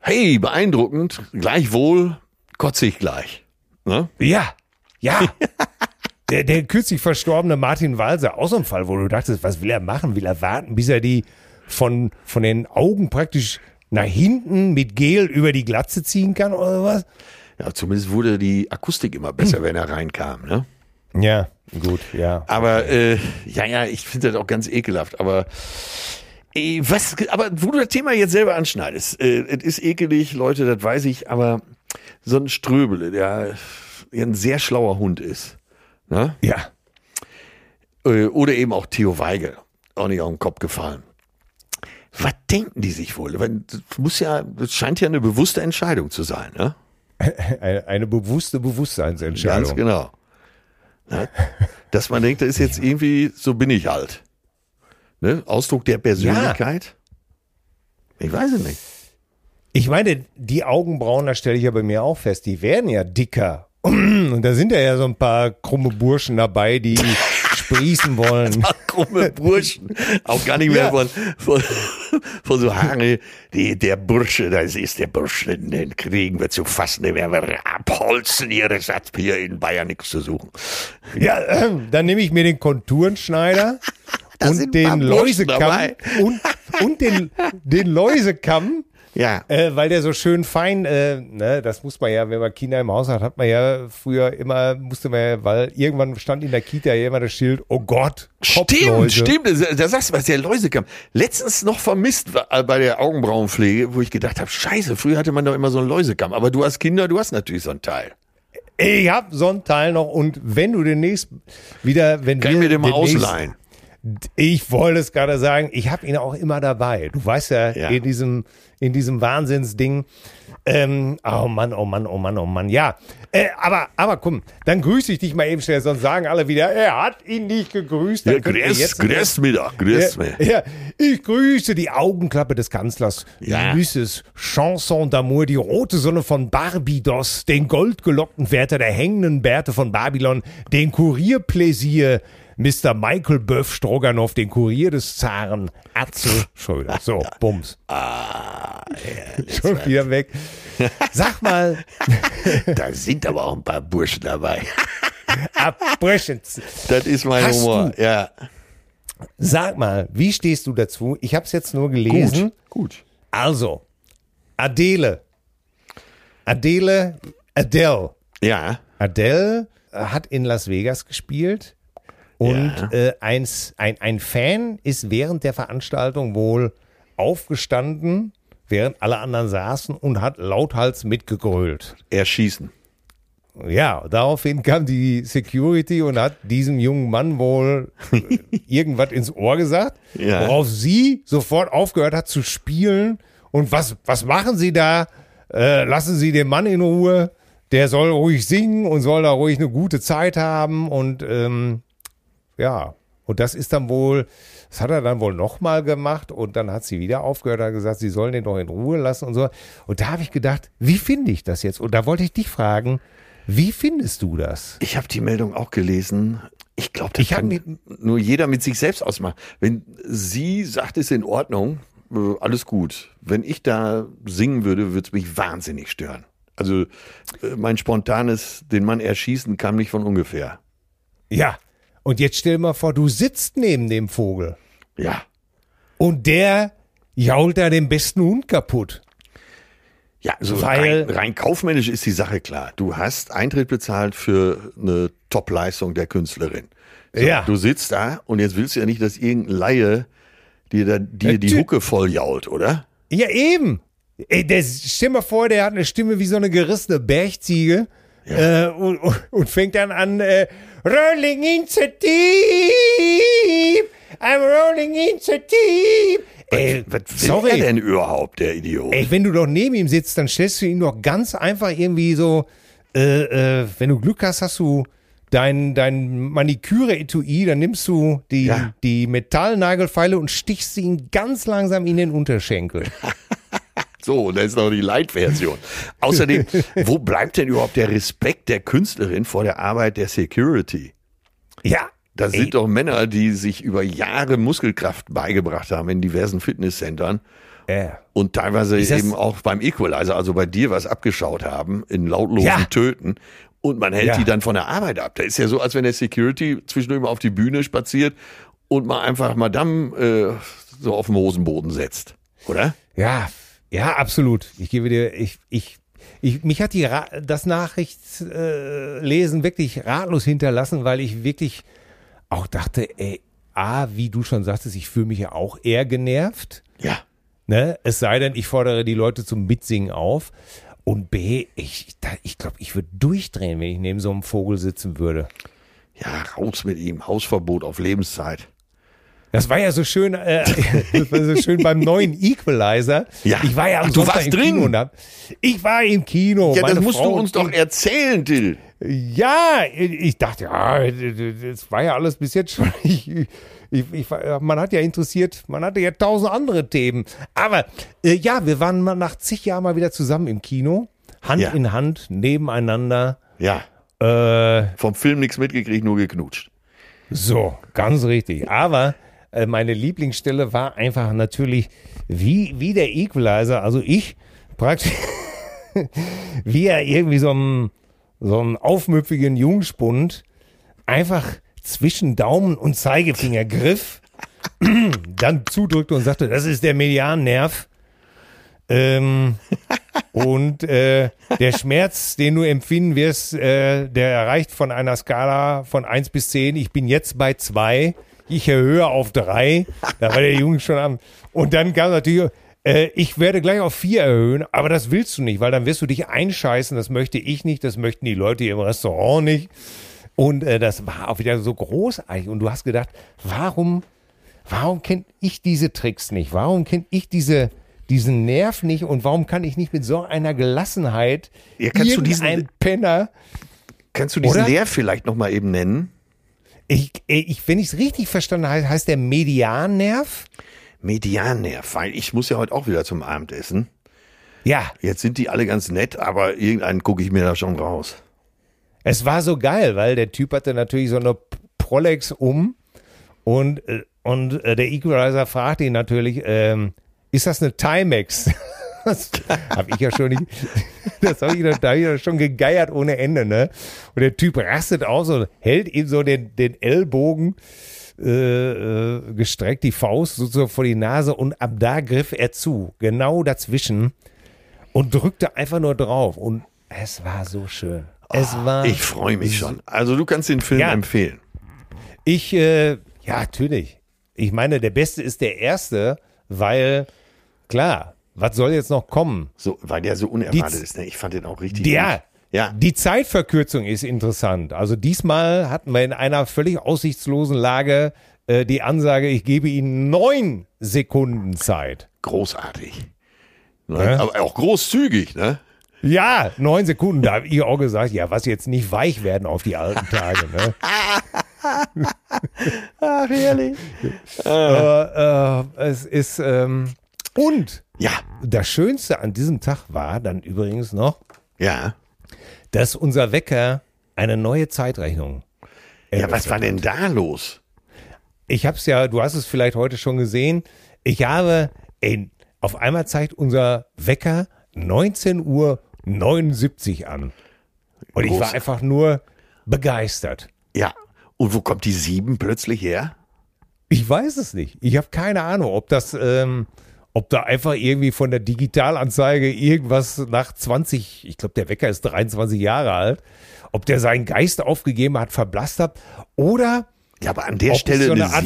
hey, beeindruckend, gleichwohl kotze ich gleich. Ne? Ja, ja. der, der kürzlich verstorbene Martin Walser, auch so ein Fall, wo du dachtest, was will er machen? Will er warten, bis er die von, von den Augen praktisch nach hinten mit Gel über die Glatze ziehen kann oder was? Ja, zumindest wurde die Akustik immer besser, wenn er reinkam. Ne? Ja, gut, ja. Aber äh, ja, ja, ich finde das auch ganz ekelhaft. Aber äh, was, aber wo du das Thema jetzt selber anschneidest, äh, es ist ekelig, Leute, das weiß ich. Aber so ein Ströbele, der, der ein sehr schlauer Hund ist, ne? Ja. Äh, oder eben auch Theo Weigel, auch nicht auf den Kopf gefallen. Was denken die sich wohl? Das muss ja, das scheint ja eine bewusste Entscheidung zu sein, ne? Eine, eine bewusste Bewusstseinsentscheidung. Ganz genau. Ne? Dass man denkt, das ist jetzt irgendwie, so bin ich halt. Ne? Ausdruck der Persönlichkeit? Ich weiß es nicht. Ich meine, die Augenbrauen, da stelle ich ja bei mir auch fest, die werden ja dicker. Und da sind ja, ja so ein paar krumme Burschen dabei, die sprießen wollen. Krumme Burschen. Auch gar nicht mehr Ja. von, von, von so Haare. Die, der Bursche, das ist der Bursche, den kriegen wir zu fassen, den werden wir abholzen. Hier, das hat hier in Bayern nichts zu suchen. Ja, ähm, dann nehme ich mir den Konturenschneider und den Läusekamm und, und den, den Läusekamm, Ja. äh, weil der so schön fein, äh, ne, das muss man ja, wenn man Kinder im Haus hat, hat man ja früher immer, musste man ja, weil irgendwann stand in der Kita ja immer das Schild, oh Gott, Stimmt, Kopfläuse. stimmt. Da, da sagst du was, der Läusekamm. Letztens noch vermisst war- bei der Augenbrauenpflege, wo ich gedacht habe, scheiße, früher hatte man doch immer so einen Läusekamm. Aber du hast Kinder, du hast natürlich so ein Teil. Ich hab so einen Teil noch und wenn du demnächst wieder, wenn Kann wir mir den mal ausleihen? Ich wollte es gerade sagen, ich habe ihn auch immer dabei. Du weißt ja, Ja. in diesem, in diesem Wahnsinnsding. Ähm, oh Mann, oh Mann, oh Mann, oh Mann, ja. Äh, aber, aber komm, dann grüße ich dich mal eben schnell, sonst sagen alle wieder, er hat ihn nicht gegrüßt. Dann Ja, grüß, jetzt- grüß mich doch, grüß ja, mich. ja, ich grüße die Augenklappe des Kanzlers. Ja. Süßes Chanson d'amour, die rote Sonne von Barbidos, den goldgelockten Wärter der hängenden Bärte von Babylon, den Kurierpläsier Mr. Michael Böff Stroganoff, den Kurier des Zaren, Atze Schröder. So, Bums. Ah, Schon wieder weg. Sag mal, Da sind aber auch ein paar Burschen dabei. abbrechen. Das ist mein Hast Humor. Ja. Sag mal, wie stehst du dazu? Ich habe es jetzt nur gelesen. Gut. Also, Adele. Adele, Adele. Ja. Adele äh, hat in Las Vegas gespielt und Ja. äh, eins, ein, ein Fan ist während der Veranstaltung wohl aufgestanden, während alle anderen saßen und hat lauthals mitgegrölt. Erschießen. Ja, daraufhin kam die Security und hat diesem jungen Mann wohl äh, irgendwas ins Ohr gesagt, Ja. worauf sie sofort aufgehört hat zu spielen. Und was, was machen Sie da? Äh, lassen Sie den Mann in Ruhe. Der soll ruhig singen und soll da ruhig eine gute Zeit haben. Und ähm, ja, und das ist dann wohl, das hat er dann wohl nochmal gemacht und dann hat sie wieder aufgehört, hat gesagt, sie sollen den doch in Ruhe lassen und so. Und da habe ich gedacht, wie finde ich das jetzt? Und da wollte ich dich fragen, wie findest du das? Ich habe die Meldung auch gelesen. Ich glaube, das Ich kann nur jeder mit sich selbst ausmachen. Wenn sie sagt, ist in Ordnung, äh, alles gut. Wenn ich da singen würde, würde es mich wahnsinnig stören. Also äh, mein spontanes, den Mann erschießen, kam nicht von ungefähr. Ja. Und jetzt stell mal vor, du sitzt neben dem Vogel Ja. und der jault da den besten Hund kaputt. Ja, also Weil- rein, rein kaufmännisch ist die Sache klar. Du hast Eintritt bezahlt für eine Top-Leistung der Künstlerin. So, Ja. Du sitzt da und jetzt willst du ja nicht, dass irgendein Laie dir, da, dir die Hucke voll jault, oder? Ja, eben. Ey, der, stell mal vor, der hat eine Stimme wie so eine gerissene Bergziege äh, und, und, fängt dann an, äh, Rolling into deep, I'm rolling into deep. Ey, Was will sorry. er denn überhaupt, der Idiot? Ey, wenn du doch neben ihm sitzt, dann stellst du ihn doch ganz einfach irgendwie so, äh, äh, wenn du Glück hast, hast du dein, dein Maniküre-Etui, dann nimmst du die, Ja. die Metallnagelfeile und stichst sie ihn ganz langsam in den Unterschenkel. So, das ist noch die Light-Version. Außerdem, wo bleibt denn überhaupt der Respekt der Künstlerin vor der Arbeit der Security? Ja. Das sind doch Männer, die sich über Jahre Muskelkraft beigebracht haben in diversen Fitnesscentern Äh. und teilweise eben auch beim Equalizer, also bei dir was abgeschaut haben, in lautlosem Ja. Töten. Und man hält Ja. die dann von der Arbeit ab. Da ist ja so, als wenn der Security zwischendurch mal auf die Bühne spaziert und mal einfach Madame äh, so auf den Hosenboden setzt. Oder? Ja, ja, absolut. Ich gebe dir, ich, ich, ich mich hat die Ra das Nachrichtslesen äh, lesen wirklich ratlos hinterlassen, weil ich wirklich auch dachte, ey, A, wie du schon sagtest, ich fühle mich ja auch eher genervt. Ja. Ne? Es sei denn, ich fordere die Leute zum Mitsingen auf. Und B, ich, da, ich glaube, ich würde durchdrehen, wenn ich neben so einem Vogel sitzen würde. Ja, raus mit ihm. Hausverbot auf Lebenszeit. Das war ja so schön, äh, das war so schön beim neuen Equalizer. Ja. Ich war ja am Ach, du warst im drin? Kino. Hab, ich war im Kino. Ja, das musst Frau du uns doch erzählen, Till. Ja, ich dachte, ja, das war ja alles bis jetzt schon. Ich, ich, ich, man hat ja interessiert, man hatte ja tausend andere Themen. Aber äh, ja, wir waren mal nach zig Jahren mal wieder zusammen im Kino, Hand Ja. in Hand, nebeneinander. Ja. Äh, Vom Film nichts mitgekriegt, nur geknutscht. so, ganz richtig. Aber äh, meine Lieblingsstelle war einfach natürlich wie, wie der Equalizer, also ich praktisch, wie er irgendwie so einen, so einen aufmüpfigen Jungspund einfach zwischen Daumen und Zeigefinger griff, dann zudrückte und sagte, das ist der Mediannerv. Ähm, und äh, der Schmerz, den du empfinden wirst, äh, der erreicht von einer Skala von 1 bis 10. Ich bin jetzt bei 2. Ich erhöhe auf 3. Da war der Junge schon am. Und dann kam natürlich, äh, ich werde gleich auf 4 erhöhen, aber das willst du nicht, weil dann wirst du dich einscheißen. Das möchte ich nicht, das möchten die Leute hier im Restaurant nicht. Und äh, das war auch wieder so großartig. Und du hast gedacht, warum, warum kenne ich diese Tricks nicht? Warum kenne ich diese, diesen Nerv nicht? Und warum kann ich nicht mit so einer Gelassenheit Ja, kannst du diesen- Penner, Kannst du diesen Oder? Lehr vielleicht nochmal eben nennen? Ich, ich, wenn ich es richtig verstanden habe, heißt der Mediannerv? Mediannerv, weil ich muss ja heute auch wieder zum Abendessen. Ja, Jetzt sind die alle ganz nett, aber irgendeinen gucke ich mir da schon raus. es war so geil, weil der Typ hatte natürlich so eine Prolex um und, äh, und äh, der Equalizer fragt ihn natürlich, ähm, ist das eine Timex? Das habe ich ja schon nicht, das habe ich, da hab ich ja schon gegeiert ohne Ende, ne? Und der Typ rastet aus und hält ihm so den, den Ellbogen äh, äh, gestreckt, die Faust sozusagen vor die Nase und ab da griff er zu, genau dazwischen und drückte einfach nur drauf und es war so schön. Es war. Ich freue mich schon. Also du kannst den Film Ja. empfehlen. Ich, äh, ja, natürlich. Ich meine, der Beste ist der Erste, weil, klar, was soll jetzt noch kommen? So, weil der so unerwartet Die- ist. Ne? Ich fand den auch richtig Ja, gut. Ja. die Zeitverkürzung ist interessant. Also diesmal hatten wir in einer völlig aussichtslosen Lage äh, die Ansage, ich gebe Ihnen neun Sekunden Zeit. Großartig. Ne? Ja. Aber auch großzügig, ne? Ja, neun Sekunden. Da habe ich auch gesagt, ja, was jetzt nicht weich werden auf die alten Tage. Ne? Ach, ehrlich. Aber, äh, es ist, ähm, und Ja, das Schönste an diesem Tag war dann übrigens noch, ja. dass unser Wecker eine neue Zeitrechnung. Ja, was war denn da los? Ich hab's ja, du hast es vielleicht heute schon gesehen. Ich habe, ey, auf einmal zeigt unser Wecker 19 Uhr 79 an. Und ich war Groß. einfach nur begeistert. Ja. Und wo kommt die sieben plötzlich her? Ich weiß es nicht. Ich habe keine Ahnung, ob das, ähm, ob da einfach irgendwie von der Digitalanzeige irgendwas nach 20, ich glaube, der Wecker ist 23 Jahre alt, ob der seinen Geist aufgegeben hat, verblasst hat, oder Ja, aber an der Stelle so eine eine Art.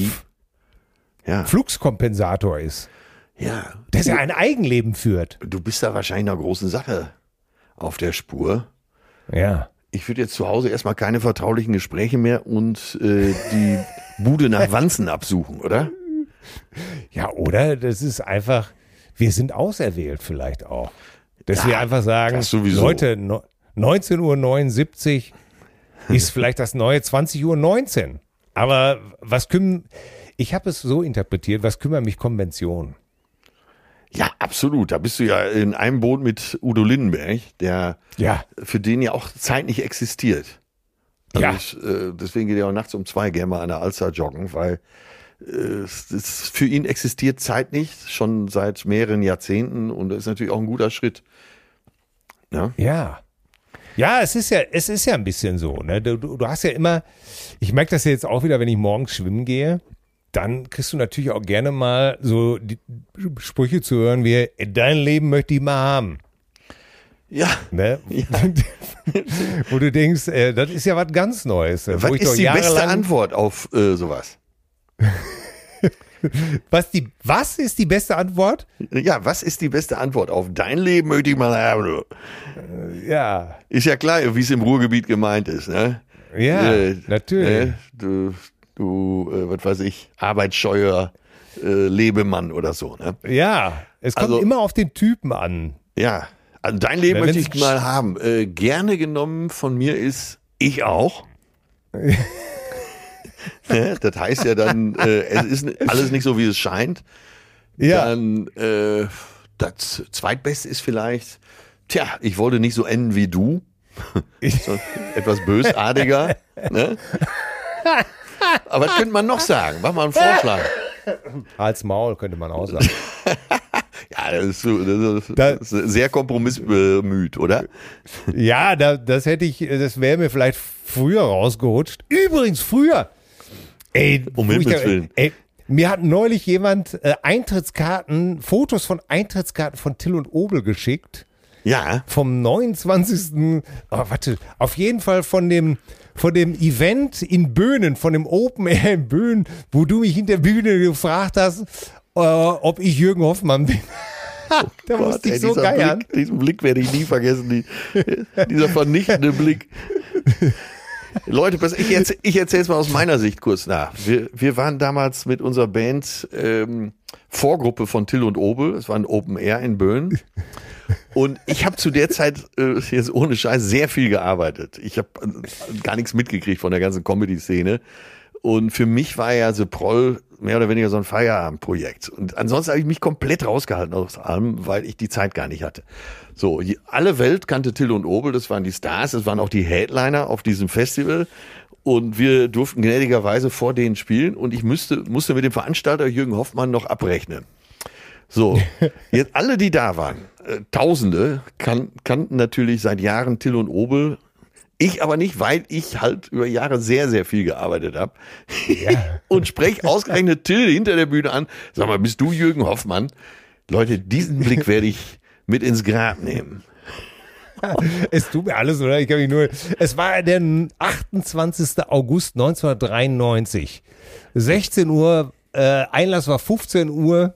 Ja, Fluxkompensator ist, ja. dass er ein Eigenleben führt. Du bist da wahrscheinlich einer großen Sache auf der Spur. Ja. Ich würde jetzt zu Hause erstmal keine vertraulichen Gespräche mehr und äh, die Bude nach Wanzen absuchen, oder? Ja, oder das ist einfach, wir sind auserwählt vielleicht auch. Dass Ja, wir einfach sagen. Leute, no, 19.79 Uhr ist vielleicht das neue 20.19 Uhr. Aber was kümmern, ich habe es so interpretiert, was kümmern mich Konventionen? Ja, absolut. Da bist du ja in einem Boot mit Udo Lindenberg, der Ja. für den ja auch Zeit nicht existiert. Also Ja. Ich, äh, deswegen geht er auch nachts um zwei gerne mal an der Alster joggen, weil für ihn existiert Zeit nicht, schon seit mehreren Jahrzehnten und das ist natürlich auch ein guter Schritt. Ja, Ja. Ja, es ist ja, es ist ja ein bisschen so. Ne? Du, du, hast ja immer, ich merke das ja jetzt auch wieder, wenn ich morgens schwimmen gehe, dann kriegst du natürlich auch gerne mal so die Sprüche zu hören wie, dein Leben möchte ich mal haben. ja. Ne? Wo du denkst, äh, das ist ja was ganz Neues. äh, Was ist die beste Antwort auf äh, sowas? Was, die, was ist die beste Antwort? Ja, was ist die beste Antwort auf dein Leben möchte ich mal haben? du? Ja, Ist ja klar, wie es im Ruhrgebiet gemeint ist, ne? ja, Äh, natürlich. Ne? Du, du äh, was weiß ich, arbeitsscheuer äh, Lebemann oder so, ne? Ja, es kommt Also- immer auf den Typen an. Ja, also dein Leben Na, möchte ich mal haben. Äh, gerne genommen von mir ist ich auch. Ne? das heißt ja dann, äh, es ist alles nicht so, wie es scheint. Ja, Dann äh, das Zweitbeste ist vielleicht, tja, ich wollte nicht so enden wie du. so, etwas bösartiger. ne? Aber was könnte man noch sagen? Mach mal einen Vorschlag. als Maul könnte man auch sagen. Ja, das ist, das ist, Da- sehr kompromissbemüht, oder? Ja, da, das hätte ich, das wäre mir vielleicht früher rausgerutscht. Übrigens, früher. Ey, Um Himmels Willen. Ey, mir hat neulich jemand äh, Eintrittskarten, Fotos von Eintrittskarten von Till und Obel geschickt. Ja. Vom 29. Oh, warte, auf jeden Fall von dem, von dem Event in Böhnen, von dem Open Air in Böhnen, wo du mich hinter der Bühne gefragt hast, äh, ob ich Jürgen Hoffmann bin. da musste ey, ich so dieser geiern. Blick, diesen Blick werde ich nie vergessen. Die, dieser vernichtende Blick. Leute, ich, erzähl, ich erzähle mal aus meiner Sicht kurz nach. Wir, wir waren damals mit unserer Band ähm, Vorgruppe von Till und Obel. Es war ein Open Air in Böen. Und ich habe zu der Zeit, äh, jetzt ohne Scheiß, sehr viel gearbeitet. Ich habe äh, gar nichts mitgekriegt von der ganzen Comedy-Szene. Und für mich war ja The Proll mehr oder weniger so ein Feierabendprojekt. Und ansonsten habe ich mich komplett rausgehalten aus allem, weil ich die Zeit gar nicht hatte. So, alle Welt kannte Till und Obel, das waren die Stars, das waren auch die Headliner auf diesem Festival. Und wir durften gnädigerweise vor denen spielen und ich müsste, musste mit dem Veranstalter Jürgen Hoffmann noch abrechnen. So, jetzt alle, die da waren, äh, Tausende, kan kannten natürlich seit Jahren Till und Obel. Ich aber nicht, weil ich halt über Jahre sehr, sehr viel gearbeitet habe. und sprech ausgerechnet Till hinter der Bühne an. Sag mal, bist du Jürgen Hoffmann? Leute, diesen Blick werde ich mit ins Grab nehmen. es tut mir alles, oder? Ich kann mich nur. Es war der 28. August 1993. 16 Uhr, äh, Einlass war 15 Uhr.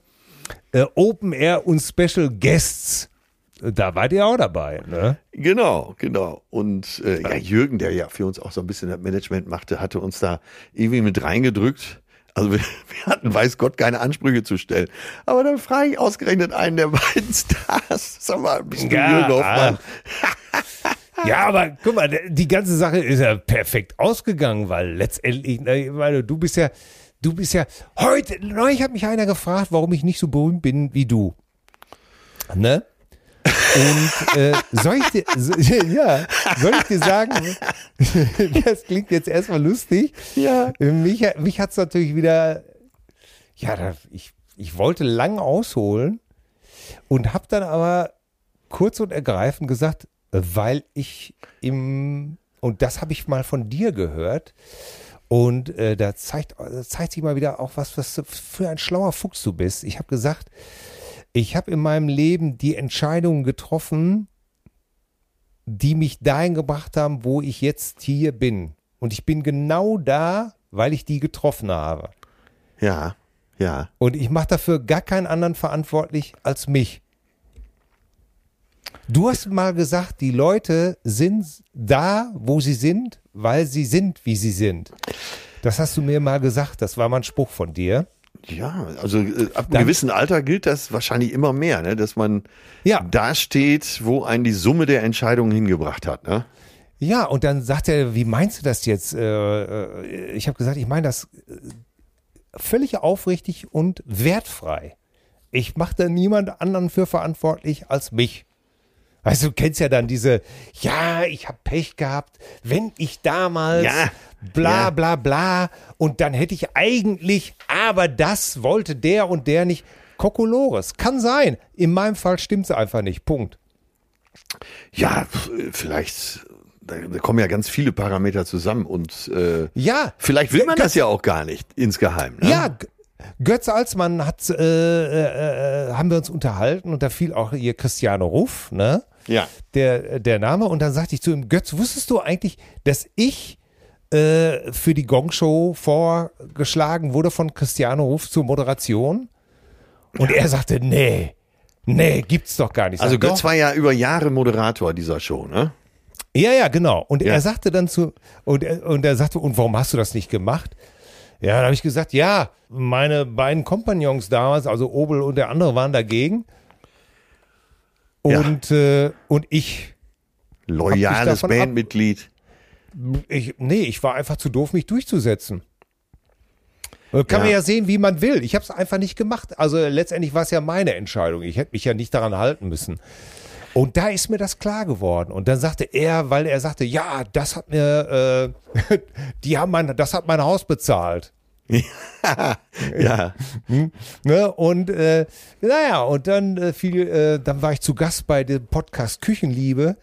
Äh, Open Air und Special Guests. Da wart ihr auch dabei, ne? Genau, genau. Und äh, ja, Jürgen, der ja für uns auch so ein bisschen das Management machte, hatte uns da irgendwie mit reingedrückt. Also wir, wir hatten, weiß Gott, keine Ansprüche zu stellen. Aber dann frage ich ausgerechnet einen der beiden Stars. Sag mal, bist du Ja, Jürgen Hoffmann? Ja, aber guck mal, die ganze Sache ist ja perfekt ausgegangen, weil letztendlich, meine, du bist ja, du bist ja, heute, neulich hat mich einer gefragt, warum ich nicht so berühmt bin wie du. Ne? Und äh, soll ich dir, so, ja, soll ich dir sagen, das klingt jetzt erstmal lustig. Ja. Mich, mich hat's natürlich wieder, ja, ich, ich wollte lang ausholen und habe dann aber kurz und ergreifend gesagt, weil ich im, und das habe ich mal von dir gehört, und äh, da zeigt, zeigt sich mal wieder auch was, was du für ein schlauer Fuchs du bist. Ich habe gesagt, ich habe in meinem Leben die Entscheidungen getroffen, die mich dahin gebracht haben, wo ich jetzt hier bin. Und ich bin genau da, weil ich die getroffen habe. Ja, ja. Und ich mache dafür gar keinen anderen verantwortlich als mich. Du hast mal gesagt, die Leute sind da, wo sie sind, weil sie sind, wie sie sind. Das hast du mir mal gesagt, das war mal ein Spruch von dir. Ja, also äh, ab einem Dann- gewissen Alter gilt das wahrscheinlich immer mehr, ne? dass man Ja. da steht, wo einen die Summe der Entscheidungen hingebracht hat. Ne? Ja, und dann sagt er, wie meinst du das jetzt? Äh, äh, Ich habe gesagt, ich meine das äh, völlig aufrichtig und wertfrei. Ich mache da niemand anderen für verantwortlich als mich. Weißt du, du kennst ja dann diese, ja, ich habe Pech gehabt, wenn ich damals Ja, bla ja. bla bla und dann hätte ich eigentlich, aber das wollte der und der nicht. Kokolores, kann sein. In meinem Fall stimmt es einfach nicht. Punkt. Ja, vielleicht, da, kommen ja ganz viele Parameter zusammen und äh, Ja, vielleicht will man das ja auch gar nicht insgeheim. Ne? Ja, Götz Alsmann hat, äh, äh, äh, haben wir uns unterhalten und da fiel auch ihr Christiane Ruff, ne? Ja. Der, der Name. Und dann sagte ich zu ihm, Götz, wusstest du eigentlich, dass ich äh, für die Gong-Show vorgeschlagen wurde von Christiane Ruff zur Moderation? Und er sagte, nee, nee, gibt's doch gar nicht. Also Sag, Götz doch. war ja über Jahre Moderator dieser Show, ne? Ja, ja, genau. Und Ja. er sagte dann zu, und er, und er sagte, und warum hast du das nicht gemacht? Ja, da habe ich gesagt, ja, meine beiden Kompagnons damals, also Obel und der andere, waren dagegen. Ja. Und, äh, und ich, Loyales Bandmitglied. ich, nee, ich war einfach zu doof, mich durchzusetzen. Kann Ja. man ja sehen, wie man will. Ich habe es einfach nicht gemacht. Also letztendlich war es ja meine Entscheidung. Ich hätte mich ja nicht daran halten müssen. Und da ist mir das klar geworden. Und dann sagte er, weil er sagte, ja, das hat mir, äh, die haben mein, das hat mein Haus bezahlt. Ja. Ne? Und äh, naja, und dann äh, fiel, äh, dann war ich zu Gast bei dem Podcast Küchenliebe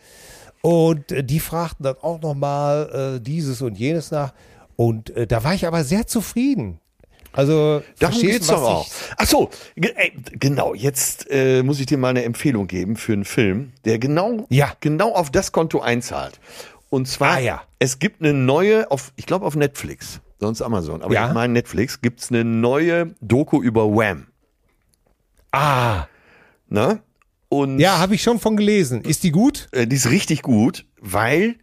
und äh, die fragten dann auch nochmal äh, dieses und jenes nach. Und äh, da war ich aber sehr zufrieden. Also Darum geht's doch auch. Ach so, ey, genau. Jetzt äh, muss ich dir mal eine Empfehlung geben für einen Film, der genau, Ja. genau auf das Konto einzahlt. Und zwar, Ah, ja. es gibt eine neue, auf, ich glaube auf Netflix, sonst Amazon, aber Ja. ich meine Netflix, gibt's eine neue Doku über Wham. Ah, Ne? Und ja, habe ich schon von gelesen. Ist die gut? äh, die ist richtig gut, weil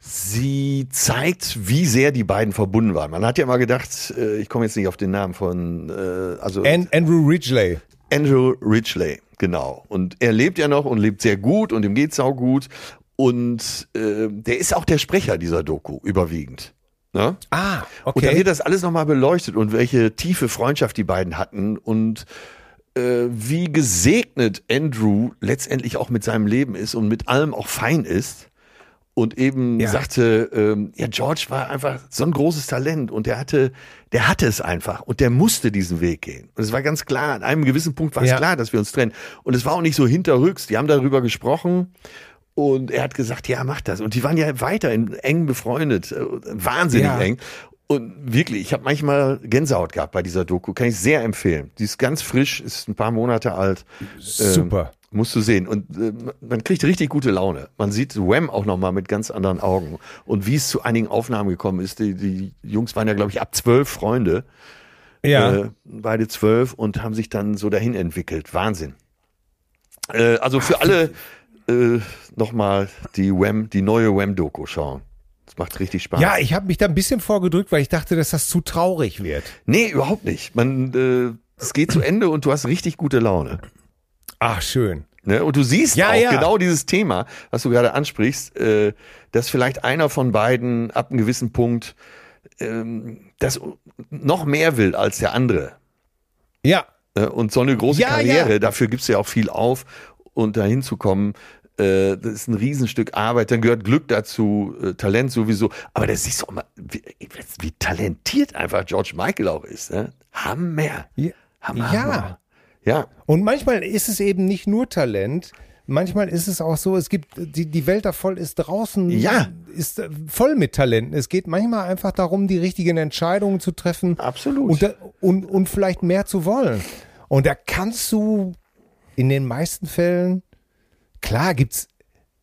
sie zeigt, wie sehr die beiden verbunden waren. Man hat ja mal gedacht, äh, ich komme jetzt nicht auf den Namen von, äh, also An Andrew Ridgely. Andrew Ridgely, genau. Und er lebt ja noch und lebt sehr gut und ihm geht's auch gut. Und äh, der ist auch der Sprecher dieser Doku überwiegend. Ne? Ah, Und da okay. wird das alles nochmal beleuchtet und welche tiefe Freundschaft die beiden hatten und äh, wie gesegnet Andrew letztendlich auch mit seinem Leben ist und mit allem auch fein ist. und eben Ja. sagte, ähm, ja, George war einfach so ein großes Talent und der hatte, der hatte es einfach und der musste diesen Weg gehen. Und es war ganz klar, an einem gewissen Punkt war es Ja. klar, dass wir uns trennen. Und es war auch nicht so hinterrücks. Die haben darüber gesprochen und er hat gesagt, ja, mach das. Und die waren ja weiterhin eng befreundet, äh, wahnsinnig Ja. eng. Und wirklich, ich habe manchmal Gänsehaut gehabt bei dieser Doku. Kann ich sehr empfehlen. Die ist ganz frisch, ist ein paar Monate alt. Super. Ähm, musst du sehen. Und äh, man kriegt richtig gute Laune. Man sieht Wham auch nochmal mit ganz anderen Augen. Und wie es zu einigen Aufnahmen gekommen ist. Die, die Jungs waren ja, glaube ich, ab zwölf Freunde. Ja. Äh, beide zwölf und haben sich dann so dahin entwickelt. Wahnsinn. Äh, also für alle äh, nochmal die Wham, die neue Wham-Doku schauen. Das macht richtig Spaß. ja, ich habe mich da ein bisschen vorgedrückt, weil ich dachte, dass das zu traurig wird. Nee, überhaupt nicht. Man, äh, es geht zu Ende und du hast richtig gute Laune. Ach, schön. Ne? Und du siehst Ja, auch ja. genau dieses Thema, was du gerade ansprichst, äh, dass vielleicht einer von beiden ab einem gewissen Punkt ähm, das noch mehr will als der andere. Ja. Äh, und so eine große Ja, Karriere, dafür gibst du ja auch viel auf und dahin zu kommen. Äh, Das ist ein Riesenstück Arbeit, dann gehört Glück dazu, äh, Talent sowieso. Aber das siehst du auch mal, wie, wie talentiert einfach George Michael auch ist. Ne? Hammer. Ja. Hammer. Ja. Ja. Und manchmal ist es eben nicht nur Talent. Manchmal ist es auch so, es gibt, die, die Welt da voll ist draußen, Ja. ist äh, voll mit Talenten. Es geht manchmal einfach darum, die richtigen Entscheidungen zu treffen. Absolut. Und, und, und vielleicht mehr zu wollen. Und da kannst du in den meisten Fällen, klar gibt's,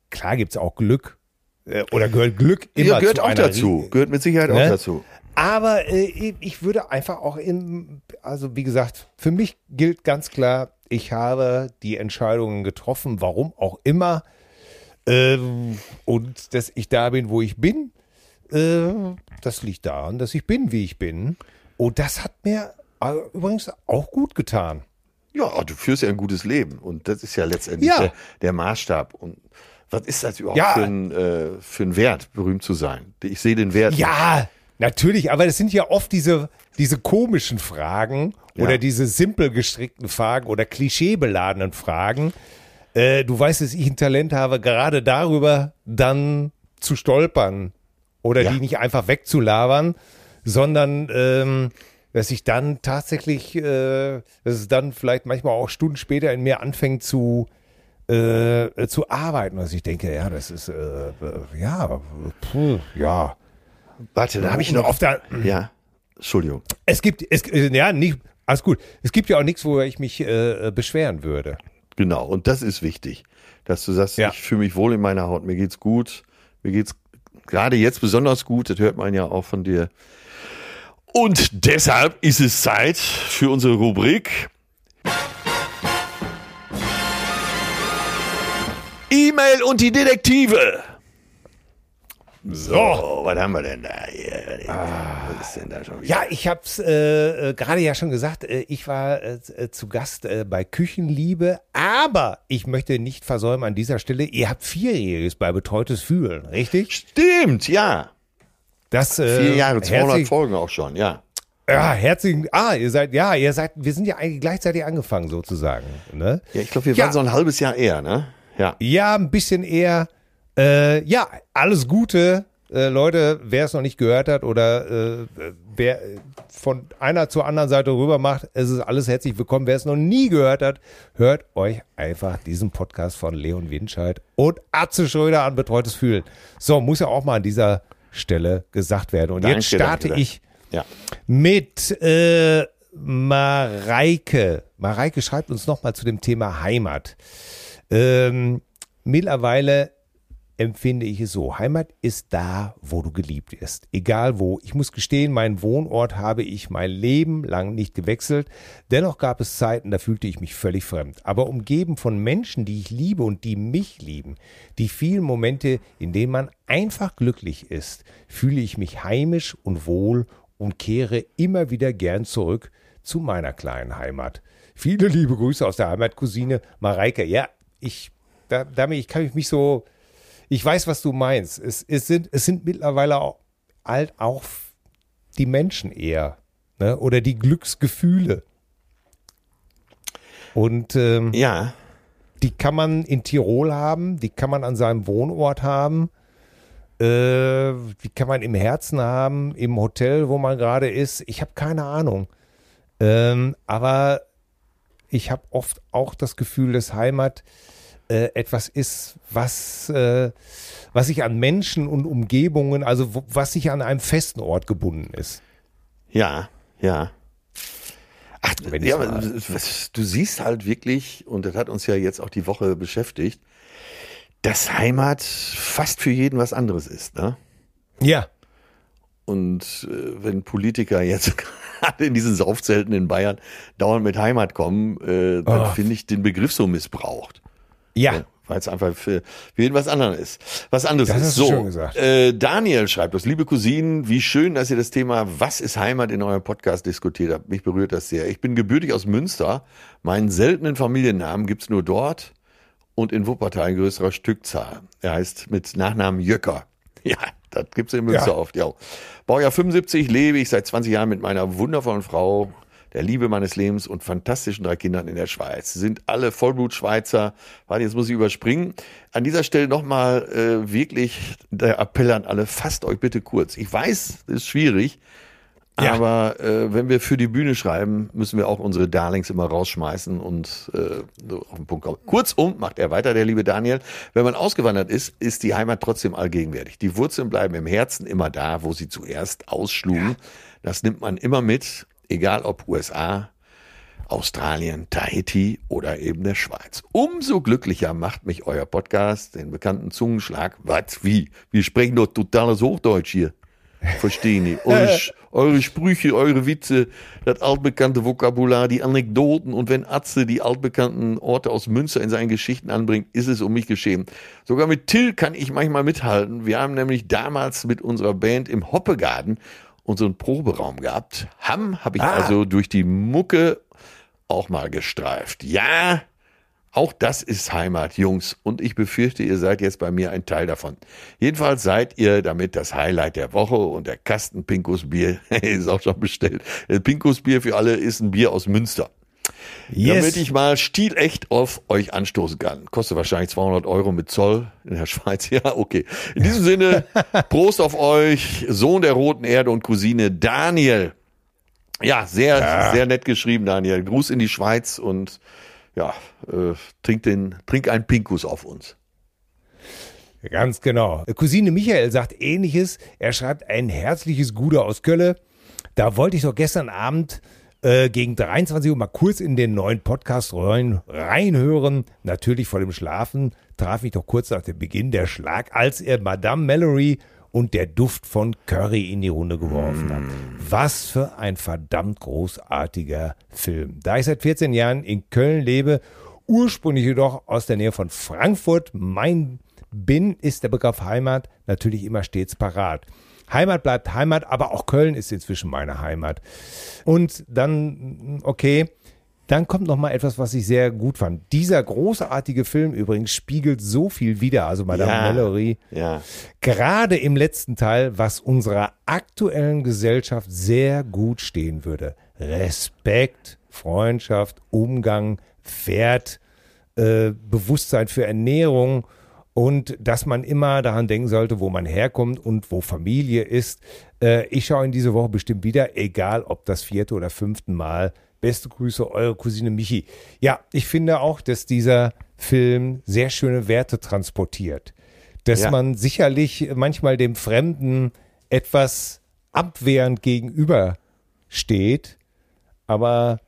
klar gibt's auch Glück. äh, Oder gehört Glück immer ja, gehört zu auch dazu. Rie- Gehört mit Sicherheit auch Ne? dazu. aber äh, ich würde einfach auch in, also wie gesagt, für mich gilt ganz klar, ich habe die Entscheidungen getroffen, warum auch immer. Ähm, und dass ich da bin, wo ich bin, äh, das liegt daran, dass ich bin, wie ich bin. Und das hat mir äh, übrigens auch gut getan. Ja, du führst ja ein gutes Leben und das ist ja letztendlich Ja. Der, der Maßstab. Und was ist das überhaupt Ja. für, ein, äh, für ein Wert, berühmt zu sein? Ich sehe den Wert. Ja, natürlich, aber das sind ja oft diese, diese komischen Fragen oder Ja. diese simpel gestrickten Fragen oder klischeebeladenen Fragen. Äh, du weißt, dass ich ein Talent habe, gerade darüber dann zu stolpern oder die nicht einfach wegzulabern, sondern ähm, dass ich dann tatsächlich, äh, dass es dann vielleicht manchmal auch Stunden später in mir anfängt zu äh, zu arbeiten, dass ich denke, ja, das ist äh, äh, ja, puh, ja. Warte, da habe ich noch. auf der, ja, Entschuldigung. es gibt, es, ja, nicht, alles gut. Es gibt ja auch nichts, worüber ich mich äh, beschweren würde. Genau, und das ist wichtig, dass du sagst, Ja. ich fühle mich wohl in meiner Haut, mir geht's gut, mir geht's gerade jetzt besonders gut, das hört man ja auch von dir. Und deshalb ist es Zeit für unsere Rubrik E-Mail und die Detektive. So, was haben wir denn da hier? Was ist denn da schon wieder? Ja, ich habe es äh, äh, gerade ja schon gesagt, äh, ich war äh, äh, zu Gast äh, bei Küchenliebe, aber ich möchte nicht versäumen an dieser Stelle, ihr habt Vierjähriges bei Betreutes Fühlen, richtig? Stimmt, ja. Das, äh, Vier Jahre, 200 herzlich- Folgen auch schon, ja. Ja, herzlichen, ah, ihr seid, ja, ihr seid, wir sind ja eigentlich gleichzeitig angefangen sozusagen, ne? Ja, ich glaube, wir Ja. waren so ein halbes Jahr eher, ne? Ja. Ja, ein bisschen eher. Äh, ja, alles Gute, äh, Leute, wer es noch nicht gehört hat oder äh, wer von einer zur anderen Seite rüber macht, es ist alles herzlich willkommen. Wer es noch nie gehört hat, hört euch einfach diesen Podcast von Leon Winscheid und Atze Schröder an Betreutes Fühlen. So, muss ja auch mal an dieser Stelle gesagt werden. Und Danke, jetzt starte danke. ich Ja. mit äh, Mareike. Mareike schreibt uns nochmal zu dem Thema Heimat. Ähm, mittlerweile empfinde ich es so. Heimat ist da, wo du geliebt wirst. Egal wo. Ich muss gestehen, meinen Wohnort habe ich mein Leben lang nicht gewechselt. Dennoch gab es Zeiten, da fühlte ich mich völlig fremd. Aber umgeben von Menschen, die ich liebe und die mich lieben, die vielen Momente, in denen man einfach glücklich ist, fühle ich mich heimisch und wohl und kehre immer wieder gern zurück zu meiner kleinen Heimat. Viele liebe Grüße aus der Heimatcousine Mareike. Ja, ich, da, damit ich kann mich so, ich weiß, was du meinst. Es, es, sind, es sind mittlerweile auch, halt auch die Menschen eher, ne? oder die Glücksgefühle. Und ähm, Ja. die kann man in Tirol haben, die kann man an seinem Wohnort haben. Äh, die kann man im Herzen haben, im Hotel, wo man gerade ist. Ich habe keine Ahnung. Ähm, aber ich habe oft auch das Gefühl, dass Heimat äh, etwas ist, was, äh, was sich an Menschen und Umgebungen, also wo, was sich an einem festen Ort gebunden ist. Ja, ja. Ach, Wenn ja, was, du siehst halt wirklich, und das hat uns ja jetzt auch die Woche beschäftigt, dass Heimat fast für jeden was anderes ist. Ne? Ja. Und äh, wenn Politiker jetzt gerade in diesen Saufzelten in Bayern dauernd mit Heimat kommen, äh, dann Oh. finde ich den Begriff so missbraucht. Ja. Weil es einfach für, für jeden was anderes ist. Was anderes Das ist. So. Äh, Daniel schreibt uns, liebe Cousinen, wie schön, dass ihr das Thema Was ist Heimat in eurem Podcast diskutiert habt. Mich berührt das sehr. Ich bin gebürtig aus Münster. Meinen seltenen Familiennamen gibt's nur dort und in Wuppertal in größerer Stückzahl. Er heißt mit Nachnamen Jöcker. Ja, das gibt's in Münster Ja. oft, ja. Baujahr 75, lebe ich seit 20 Jahren mit meiner wundervollen Frau, der Liebe meines Lebens und fantastischen drei Kindern in der Schweiz. Sie sind alle Vollblut-Schweizer. Warte, jetzt muss ich überspringen. An dieser Stelle nochmal äh, wirklich der Appell an alle, fasst euch bitte kurz. Ich weiß, das ist schwierig, Ja. aber äh, wenn wir für die Bühne schreiben, müssen wir auch unsere Darlings immer rausschmeißen und äh, auf den Punkt kommen. Kurzum, macht er weiter, der liebe Daniel, wenn man ausgewandert ist, ist die Heimat trotzdem allgegenwärtig. Die Wurzeln bleiben im Herzen immer da, wo sie zuerst ausschlugen. Das nimmt man immer mit, egal ob USA, Australien, Tahiti oder eben der Schweiz. Umso glücklicher macht mich euer Podcast, den bekannten Zungenschlag. Was, wie? Wir sprechen doch totales Hochdeutsch hier. Verstehe nicht. Eure, eure Sprüche, eure Witze, das altbekannte Vokabular, die Anekdoten und wenn Atze die altbekannten Orte aus Münster in seinen Geschichten anbringt, ist es um mich geschehen. Sogar mit Till kann ich manchmal mithalten. Wir haben nämlich damals mit unserer Band im Hoppegarten unseren Proberaum gehabt. Hamm habe ich also durch die Mucke auch mal gestreift. Ja, auch das ist Heimat, Jungs. Und ich befürchte, ihr seid jetzt bei mir ein Teil davon. Jedenfalls seid ihr damit das Highlight der Woche und der Kasten Pinkus Bier ist auch schon bestellt. Äh, Pinkus Bier für alle ist ein Bier aus Münster. Damit ich mal stilecht auf euch anstoßen kann. Kostet wahrscheinlich 200 Euro mit Zoll in der Schweiz. Ja, okay. In diesem Sinne, Prost auf euch, Sohn der roten Erde und Cousine Daniel. Ja, sehr, sehr nett geschrieben, Daniel. Gruß in die Schweiz und ja, äh, trink den, trink einen Pinkus auf uns. Ganz genau. Cousine Michael sagt ähnliches. Er schreibt ein herzliches Gute aus Kölle. Da wollte ich doch gestern Abend äh, gegen 23 Uhr mal kurz in den neuen Podcast rein, reinhören. Natürlich vor dem Schlafen traf ich doch kurz nach dem Beginn der Schlag, als er Madame Mallory und der Duft von Curry in die Runde geworfen hat. Was für ein verdammt großartiger Film. Da ich seit 14 Jahren in Köln lebe, ursprünglich jedoch aus der Nähe von Frankfurt, mein bin, ist der Begriff Heimat natürlich immer stets parat. Heimat bleibt Heimat, aber auch Köln ist inzwischen meine Heimat. Und dann, okay, dann kommt noch mal etwas, was ich sehr gut fand. Dieser großartige Film übrigens spiegelt so viel wider, also Madame Ja. Mallory, Ja. gerade im letzten Teil, was unserer aktuellen Gesellschaft sehr gut stehen würde. Respekt, Freundschaft, Umgang, Wert, äh, Bewusstsein für Ernährung und dass man immer daran denken sollte, wo man herkommt und wo Familie ist. Äh, ich schaue in diese Woche bestimmt wieder, egal ob das vierte oder fünfte Mal. Beste Grüße, eure Cousine Michi. Ja, ich finde auch, dass dieser Film sehr schöne Werte transportiert. Dass Ja. man sicherlich manchmal dem Fremden etwas abwehrend gegenübersteht, aber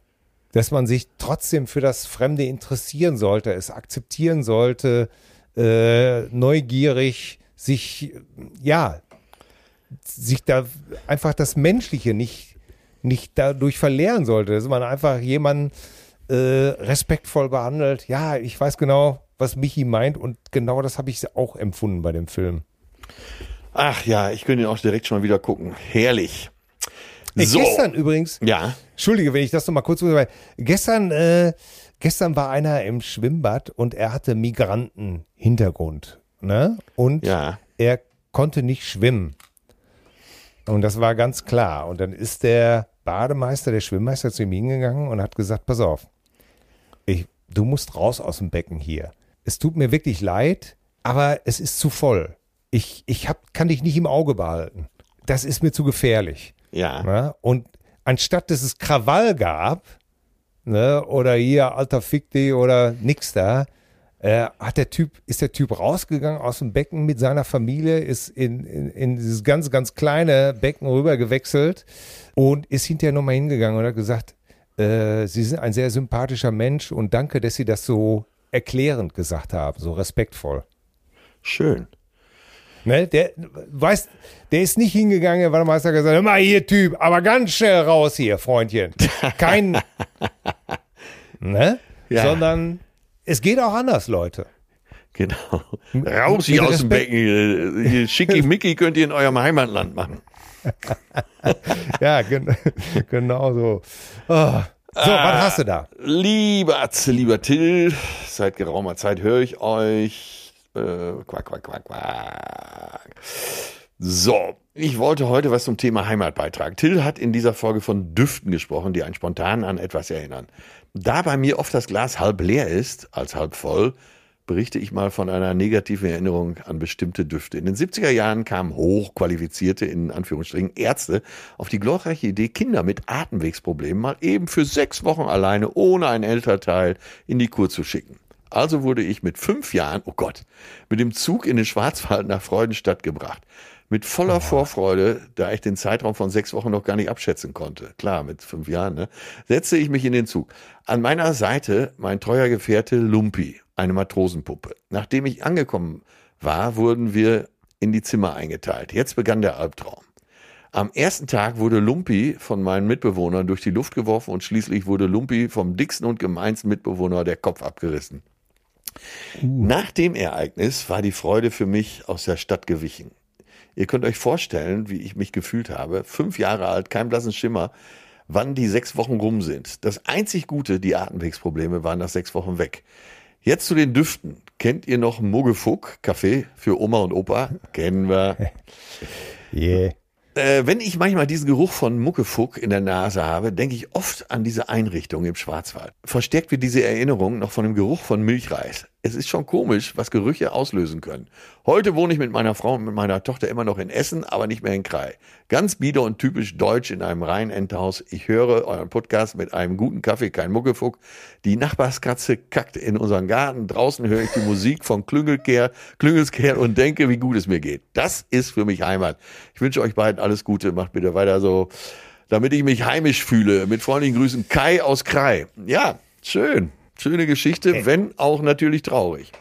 dass man sich trotzdem für das Fremde interessieren sollte, es akzeptieren sollte, äh, neugierig, sich, ja, sich da einfach das Menschliche nicht, nicht dadurch verlehren sollte, dass man einfach jemanden äh, respektvoll behandelt. Ja, ich weiß genau, was Michi meint und genau das habe ich auch empfunden bei dem Film. Ach ja, ich könnte ihn auch direkt schon mal wieder gucken. Herrlich. Ey, So. Gestern übrigens, Ja. Entschuldige, wenn ich das noch mal kurz weil gestern äh, gestern war einer im Schwimmbad und er hatte Migranten-Hintergrund, ne? Und Ja. er konnte nicht schwimmen. Und das war ganz klar. Und dann ist der Bademeister, der Schwimmmeister zu ihm hingegangen und hat gesagt, pass auf, ich, du musst raus aus dem Becken hier. Es tut mir wirklich leid, aber es ist zu voll. ich, ich hab, kann dich nicht im Auge behalten. Das ist mir zu gefährlich. Ja. Ne? Und anstatt dass es Krawall gab, ne, oder hier, alter Fick dich oder nix da, äh, hat der Typ, ist der Typ rausgegangen aus dem Becken mit seiner Familie, ist in, in, in dieses ganz, ganz kleine Becken rüber gewechselt und ist hinterher nochmal hingegangen und hat gesagt, äh, Sie sind ein sehr sympathischer Mensch und danke, dass Sie das so erklärend gesagt haben, so respektvoll. Schön. Ne, der, weißt, der ist nicht hingegangen, weil der Meister gesagt hat, hör mal hier Typ, aber ganz schnell raus hier, Freundchen. Kein, ne? Ja. Sondern es geht auch anders, Leute. Genau. Raus hier aus dem. Becken. Hier Schickimicki könnt ihr in eurem Heimatland machen. Ja, gen genau so. Ah. So, was hast du da? Lieber Atze, lieber Till, seit geraumer Zeit höre ich euch. Äh, quack, quack, quack, quack. So, ich wollte heute was zum Thema Heimat beitragen. Till hat in dieser Folge von Düften gesprochen, die einen spontan an etwas erinnern. Da bei mir oft das Glas halb leer ist, als halb voll, berichte ich mal von einer negativen Erinnerung an bestimmte Düfte. In den 70er Jahren kamen hochqualifizierte, in Anführungsstrichen, Ärzte auf die glorreiche Idee, Kinder mit Atemwegsproblemen mal eben für sechs Wochen alleine ohne ein Elternteil in die Kur zu schicken. Also wurde ich mit fünf Jahren, oh Gott, mit dem Zug in den Schwarzwald nach Freudenstadt gebracht. Mit voller Vorfreude, da ich den Zeitraum von sechs Wochen noch gar nicht abschätzen konnte. Klar, mit fünf Jahren, ne? Setzte ich mich in den Zug. An meiner Seite mein treuer Gefährte Lumpi, eine Matrosenpuppe. Nachdem ich angekommen war, wurden wir in die Zimmer eingeteilt. Jetzt begann der Albtraum. Am ersten Tag wurde Lumpi von meinen Mitbewohnern durch die Luft geworfen und schließlich wurde Lumpi vom dicksten und gemeinsten Mitbewohner der Kopf abgerissen. Nach dem Ereignis war die Freude für mich aus der Stadt gewichen. Ihr könnt euch vorstellen, wie ich mich gefühlt habe. Fünf Jahre alt, kein blassen Schimmer, wann die sechs Wochen rum sind. Das einzig Gute, die Atemwegsprobleme waren nach sechs Wochen weg. Jetzt zu den Düften. Kennt ihr noch Muggefuck, Kaffee für Oma und Opa? Kennen wir. Yeah. Äh, wenn ich manchmal diesen Geruch von Muckefuck in der Nase habe, denke ich oft an diese Einrichtung im Schwarzwald. Verstärkt wird diese Erinnerung noch von dem Geruch von Milchreis. Es ist schon komisch, was Gerüche auslösen können. Heute wohne ich mit meiner Frau und mit meiner Tochter immer noch in Essen, aber nicht mehr in Krai. Ganz bieder und typisch deutsch in einem reinen Endhaus. Ich höre euren Podcast mit einem guten Kaffee, kein Muckefuck. Die Nachbarskatze kackt in unseren Garten. Draußen höre ich die Musik von Klüngelkehr, Klüngelskehr und denke, wie gut es mir geht. Das ist für mich Heimat. Ich wünsche euch beiden alles Gute. Macht bitte weiter so, damit ich mich heimisch fühle. Mit freundlichen Grüßen Kai aus Krai. Ja, schön. Schöne Geschichte, wenn auch natürlich traurig.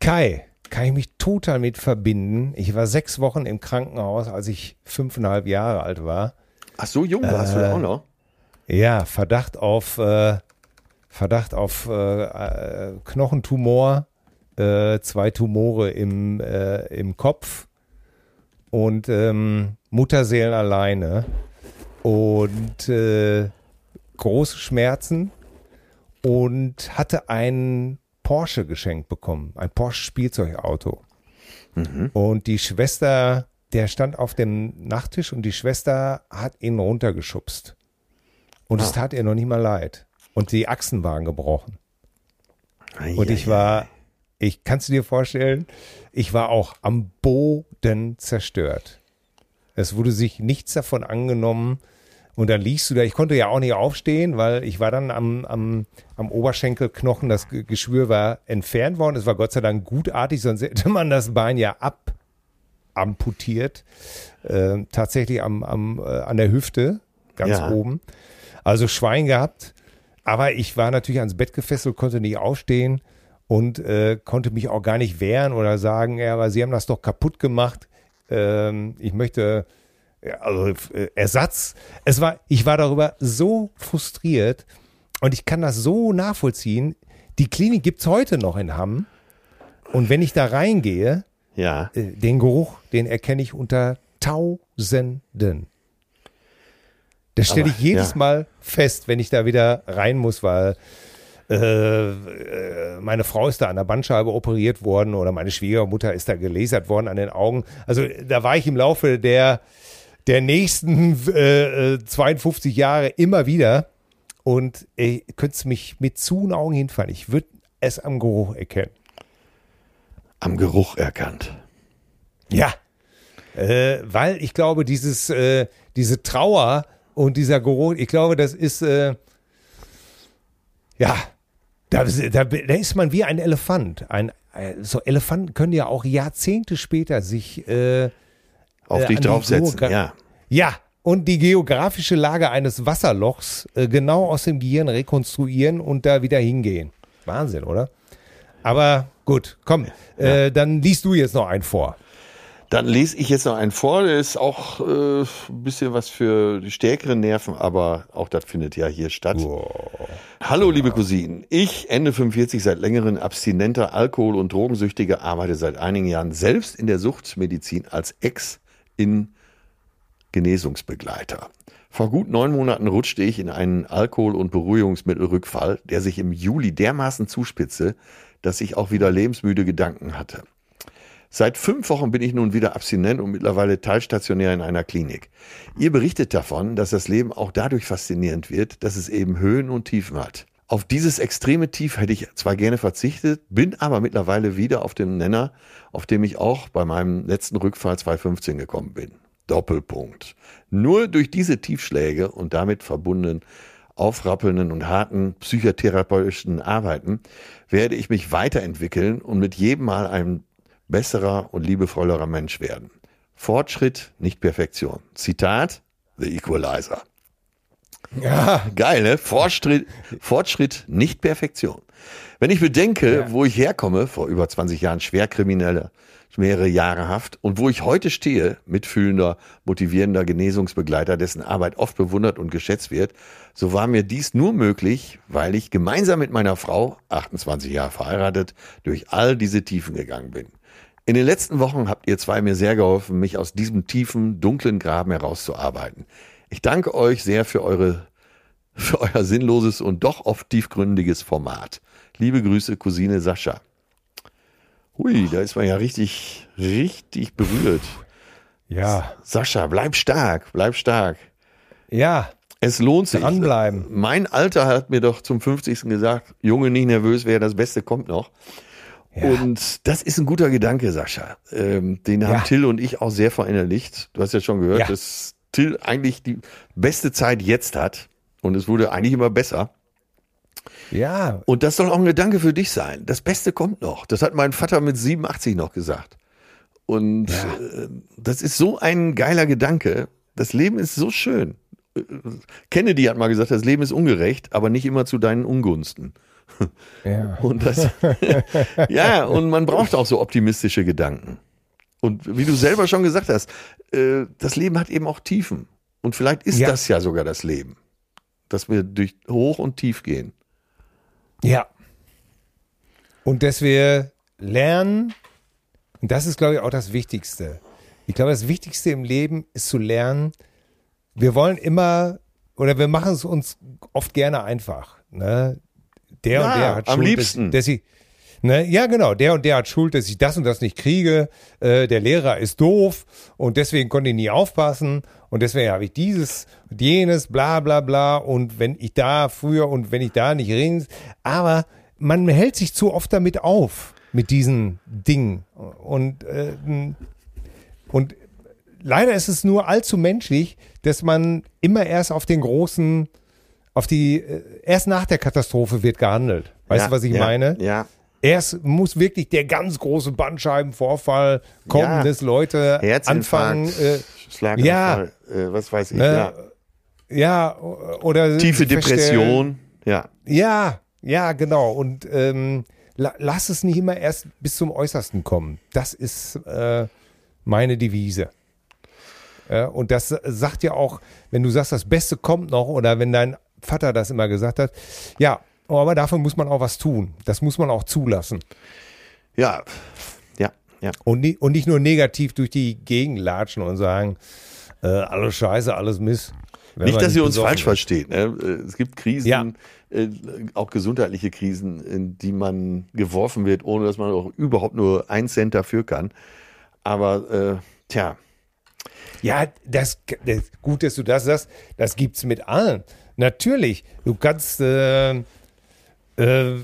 Kai, kann ich mich total mit verbinden. Ich war sechs Wochen im Krankenhaus, als ich fünfeinhalb Jahre alt war. Ach, so jung warst du auch noch? Ja, Verdacht auf äh, Verdacht auf äh, äh, Knochentumor, äh, zwei Tumore im, äh, im Kopf und ähm, Mutterseelen alleine und äh, große Schmerzen und hatte ein Porsche geschenkt bekommen, ein Porsche Spielzeugauto. Und die Schwester, der stand auf dem Nachttisch und die Schwester hat ihn runtergeschubst. Und es tat ihr noch nicht mal leid. Und die Achsen waren gebrochen. Und ich war, ich kannst du dir vorstellen, ich war auch am Boden zerstört. Es wurde sich nichts davon angenommen. Und dann liegst du da, ich konnte ja auch nicht aufstehen, weil ich war dann am, am, am Oberschenkelknochen, das Ge- Geschwür war entfernt worden. Es war Gott sei Dank gutartig, sonst hätte man das Bein ja abamputiert. Äh, tatsächlich am, am, äh, an der Hüfte, ganz Ja. oben. Also Schwein gehabt. Aber ich war natürlich ans Bett gefesselt, konnte nicht aufstehen und äh, konnte mich auch gar nicht wehren oder sagen, ja, aber Sie haben das doch kaputt gemacht. Ähm, ich möchte also äh, Ersatz. Es war, ich war darüber so frustriert und ich kann das so nachvollziehen. Die Klinik gibt's heute noch in Hamm. Und wenn ich da reingehe, Ja. äh, den Geruch, den erkenne ich unter Tausenden. Das stelle ich jedes ja. Mal fest, wenn ich da wieder rein muss, weil äh, äh, meine Frau ist da an der Bandscheibe operiert worden oder meine Schwiegermutter ist da gelasert worden an den Augen. Also da war ich im Laufe der, der nächsten äh, äh, 52 Jahre immer wieder und ey, könntest mich mit zu Augen hinfahren. Ich würde es am Geruch erkennen. Am Geruch erkannt. Ja, äh, weil ich glaube, dieses, äh, diese Trauer und dieser Geruch, ich glaube, das ist, äh, ja, da, da, da ist man wie ein Elefant. Ein, äh, so Elefanten können ja auch Jahrzehnte später sich äh, Auf äh, dich draufsetzen, Geogra- ja. Ja, und die geografische Lage eines Wasserlochs äh, genau aus dem Gehirn rekonstruieren und da wieder hingehen. Wahnsinn, oder? Aber gut, komm, äh, dann liest du jetzt noch einen vor. Dann lese ich jetzt noch einen vor, der ist auch äh, ein bisschen was für die stärkeren Nerven, aber auch das findet ja hier statt. Hallo, liebe Cousinen. Ich, Ende 45, seit längerem abstinenter Alkohol- und Drogensüchtiger, arbeite seit einigen Jahren selbst in der Suchtmedizin als Ex in Genesungsbegleiter. Vor gut neun Monaten rutschte ich in einen Alkohol- und Beruhigungsmittelrückfall, der sich im Juli dermaßen zuspitze, dass ich auch wieder lebensmüde Gedanken hatte. Seit fünf Wochen bin ich nun wieder abstinent und mittlerweile teilstationär in einer Klinik. Ihr berichtet davon, dass das Leben auch dadurch faszinierend wird, dass es eben Höhen und Tiefen hat. Auf dieses extreme Tief hätte ich zwar gerne verzichtet, bin aber mittlerweile wieder auf dem Nenner, auf dem ich auch bei meinem letzten Rückfall 2015 gekommen bin. Doppelpunkt. Nur durch diese Tiefschläge und damit verbunden aufrappelnden und harten psychotherapeutischen Arbeiten werde ich mich weiterentwickeln und mit jedem Mal ein besserer und liebevollerer Mensch werden. Fortschritt, nicht Perfektion. Zitat, The Equalizer. Ja, Geil, ne? Fortschritt, Fortschritt, nicht Perfektion. Wenn ich bedenke, Ja. wo ich herkomme, vor über 20 Jahren Schwerkrimineller, mehrere Jahre Haft, und wo ich heute stehe, mitfühlender, motivierender Genesungsbegleiter, dessen Arbeit oft bewundert und geschätzt wird, so war mir dies nur möglich, weil ich gemeinsam mit meiner Frau, 28 Jahre verheiratet, durch all diese Tiefen gegangen bin. In den letzten Wochen habt ihr zwei mir sehr geholfen, mich aus diesem tiefen, dunklen Graben herauszuarbeiten. Ich danke euch sehr für eure für euer sinnloses und doch oft tiefgründiges Format. Liebe Grüße, Cousine Sascha. Hui, da ist man ja richtig, richtig berührt. ja, Sascha, bleib stark, bleib stark. ja, Es lohnt sich. Dranbleiben. Mein Alter hat mir doch zum 50. gesagt, Junge, nicht nervös, wer das Beste kommt noch. Ja. Und das ist ein guter Gedanke, Sascha. Ähm, den haben Ja. Till und ich auch sehr verinnerlicht. Du hast ja schon gehört, Ja. dass Till eigentlich die beste Zeit jetzt hat. Und es wurde eigentlich immer besser. ja, Und das soll auch ein Gedanke für dich sein. Das Beste kommt noch. Das hat mein Vater mit 87 noch gesagt. Und äh, das ist so ein geiler Gedanke. Das Leben ist so schön. Kennedy hat mal gesagt, das Leben ist ungerecht, aber nicht immer zu deinen Ungunsten. ja. Und das, ja, und man braucht auch so optimistische Gedanken. Und wie du selber schon gesagt hast, äh, das Leben hat eben auch Tiefen. Und vielleicht ist Ja. das ja sogar das Leben. Dass wir durch hoch und tief gehen. Ja. Und dass wir lernen, und das ist, glaube ich, auch das Wichtigste. Ich glaube, das Wichtigste im Leben ist zu lernen, wir wollen immer, oder wir machen es uns oft gerne einfach. Ne? Der Ja, und der hat am Schuld, liebsten. Dass, dass ich, ne? Ja, genau, der und der hat Schuld, dass ich das und das nicht kriege. Äh, der Lehrer ist doof und deswegen konnte ich nie aufpassen. Und deswegen habe ich dieses und jenes, bla bla bla. Und wenn ich da früher und wenn ich da nicht reden. Aber man hält sich zu oft damit auf, mit diesen Dingen. Und, äh, und leider ist es nur allzu menschlich, dass man immer erst auf den großen, auf die, äh, erst nach der Katastrophe wird gehandelt. Weißt Ja, du, was ich ja, meine? Ja. Erst muss wirklich der ganz große Bandscheibenvorfall kommen, Ja. dass Leute anfangen, äh, Schlaganfall, äh, was weiß ich. ne, ja. ja, oder Tiefe Depression. Ja. Ja, ja, genau. Und ähm, la, lass es nicht immer erst bis zum Äußersten kommen. Das ist äh, meine Devise. Ja, und das sagt ja auch, wenn du sagst, das Beste kommt noch, oder wenn dein Vater das immer gesagt hat, ja, aber dafür muss man auch was tun. Das muss man auch zulassen. Ja. Ja. Ja. Und, nie, und nicht nur negativ durch die Gegend latschen und sagen, äh, alles scheiße, alles Mist. Nicht, dass ihr uns falsch ist. versteht. Ne? Es gibt Krisen, Ja. äh, auch gesundheitliche Krisen, in die man geworfen wird, ohne dass man auch überhaupt nur einen Cent dafür kann. Aber äh, tja, Ja, das, das gut, dass du das sagst. Das gibt's mit allen. Natürlich, du kannst. Äh, äh,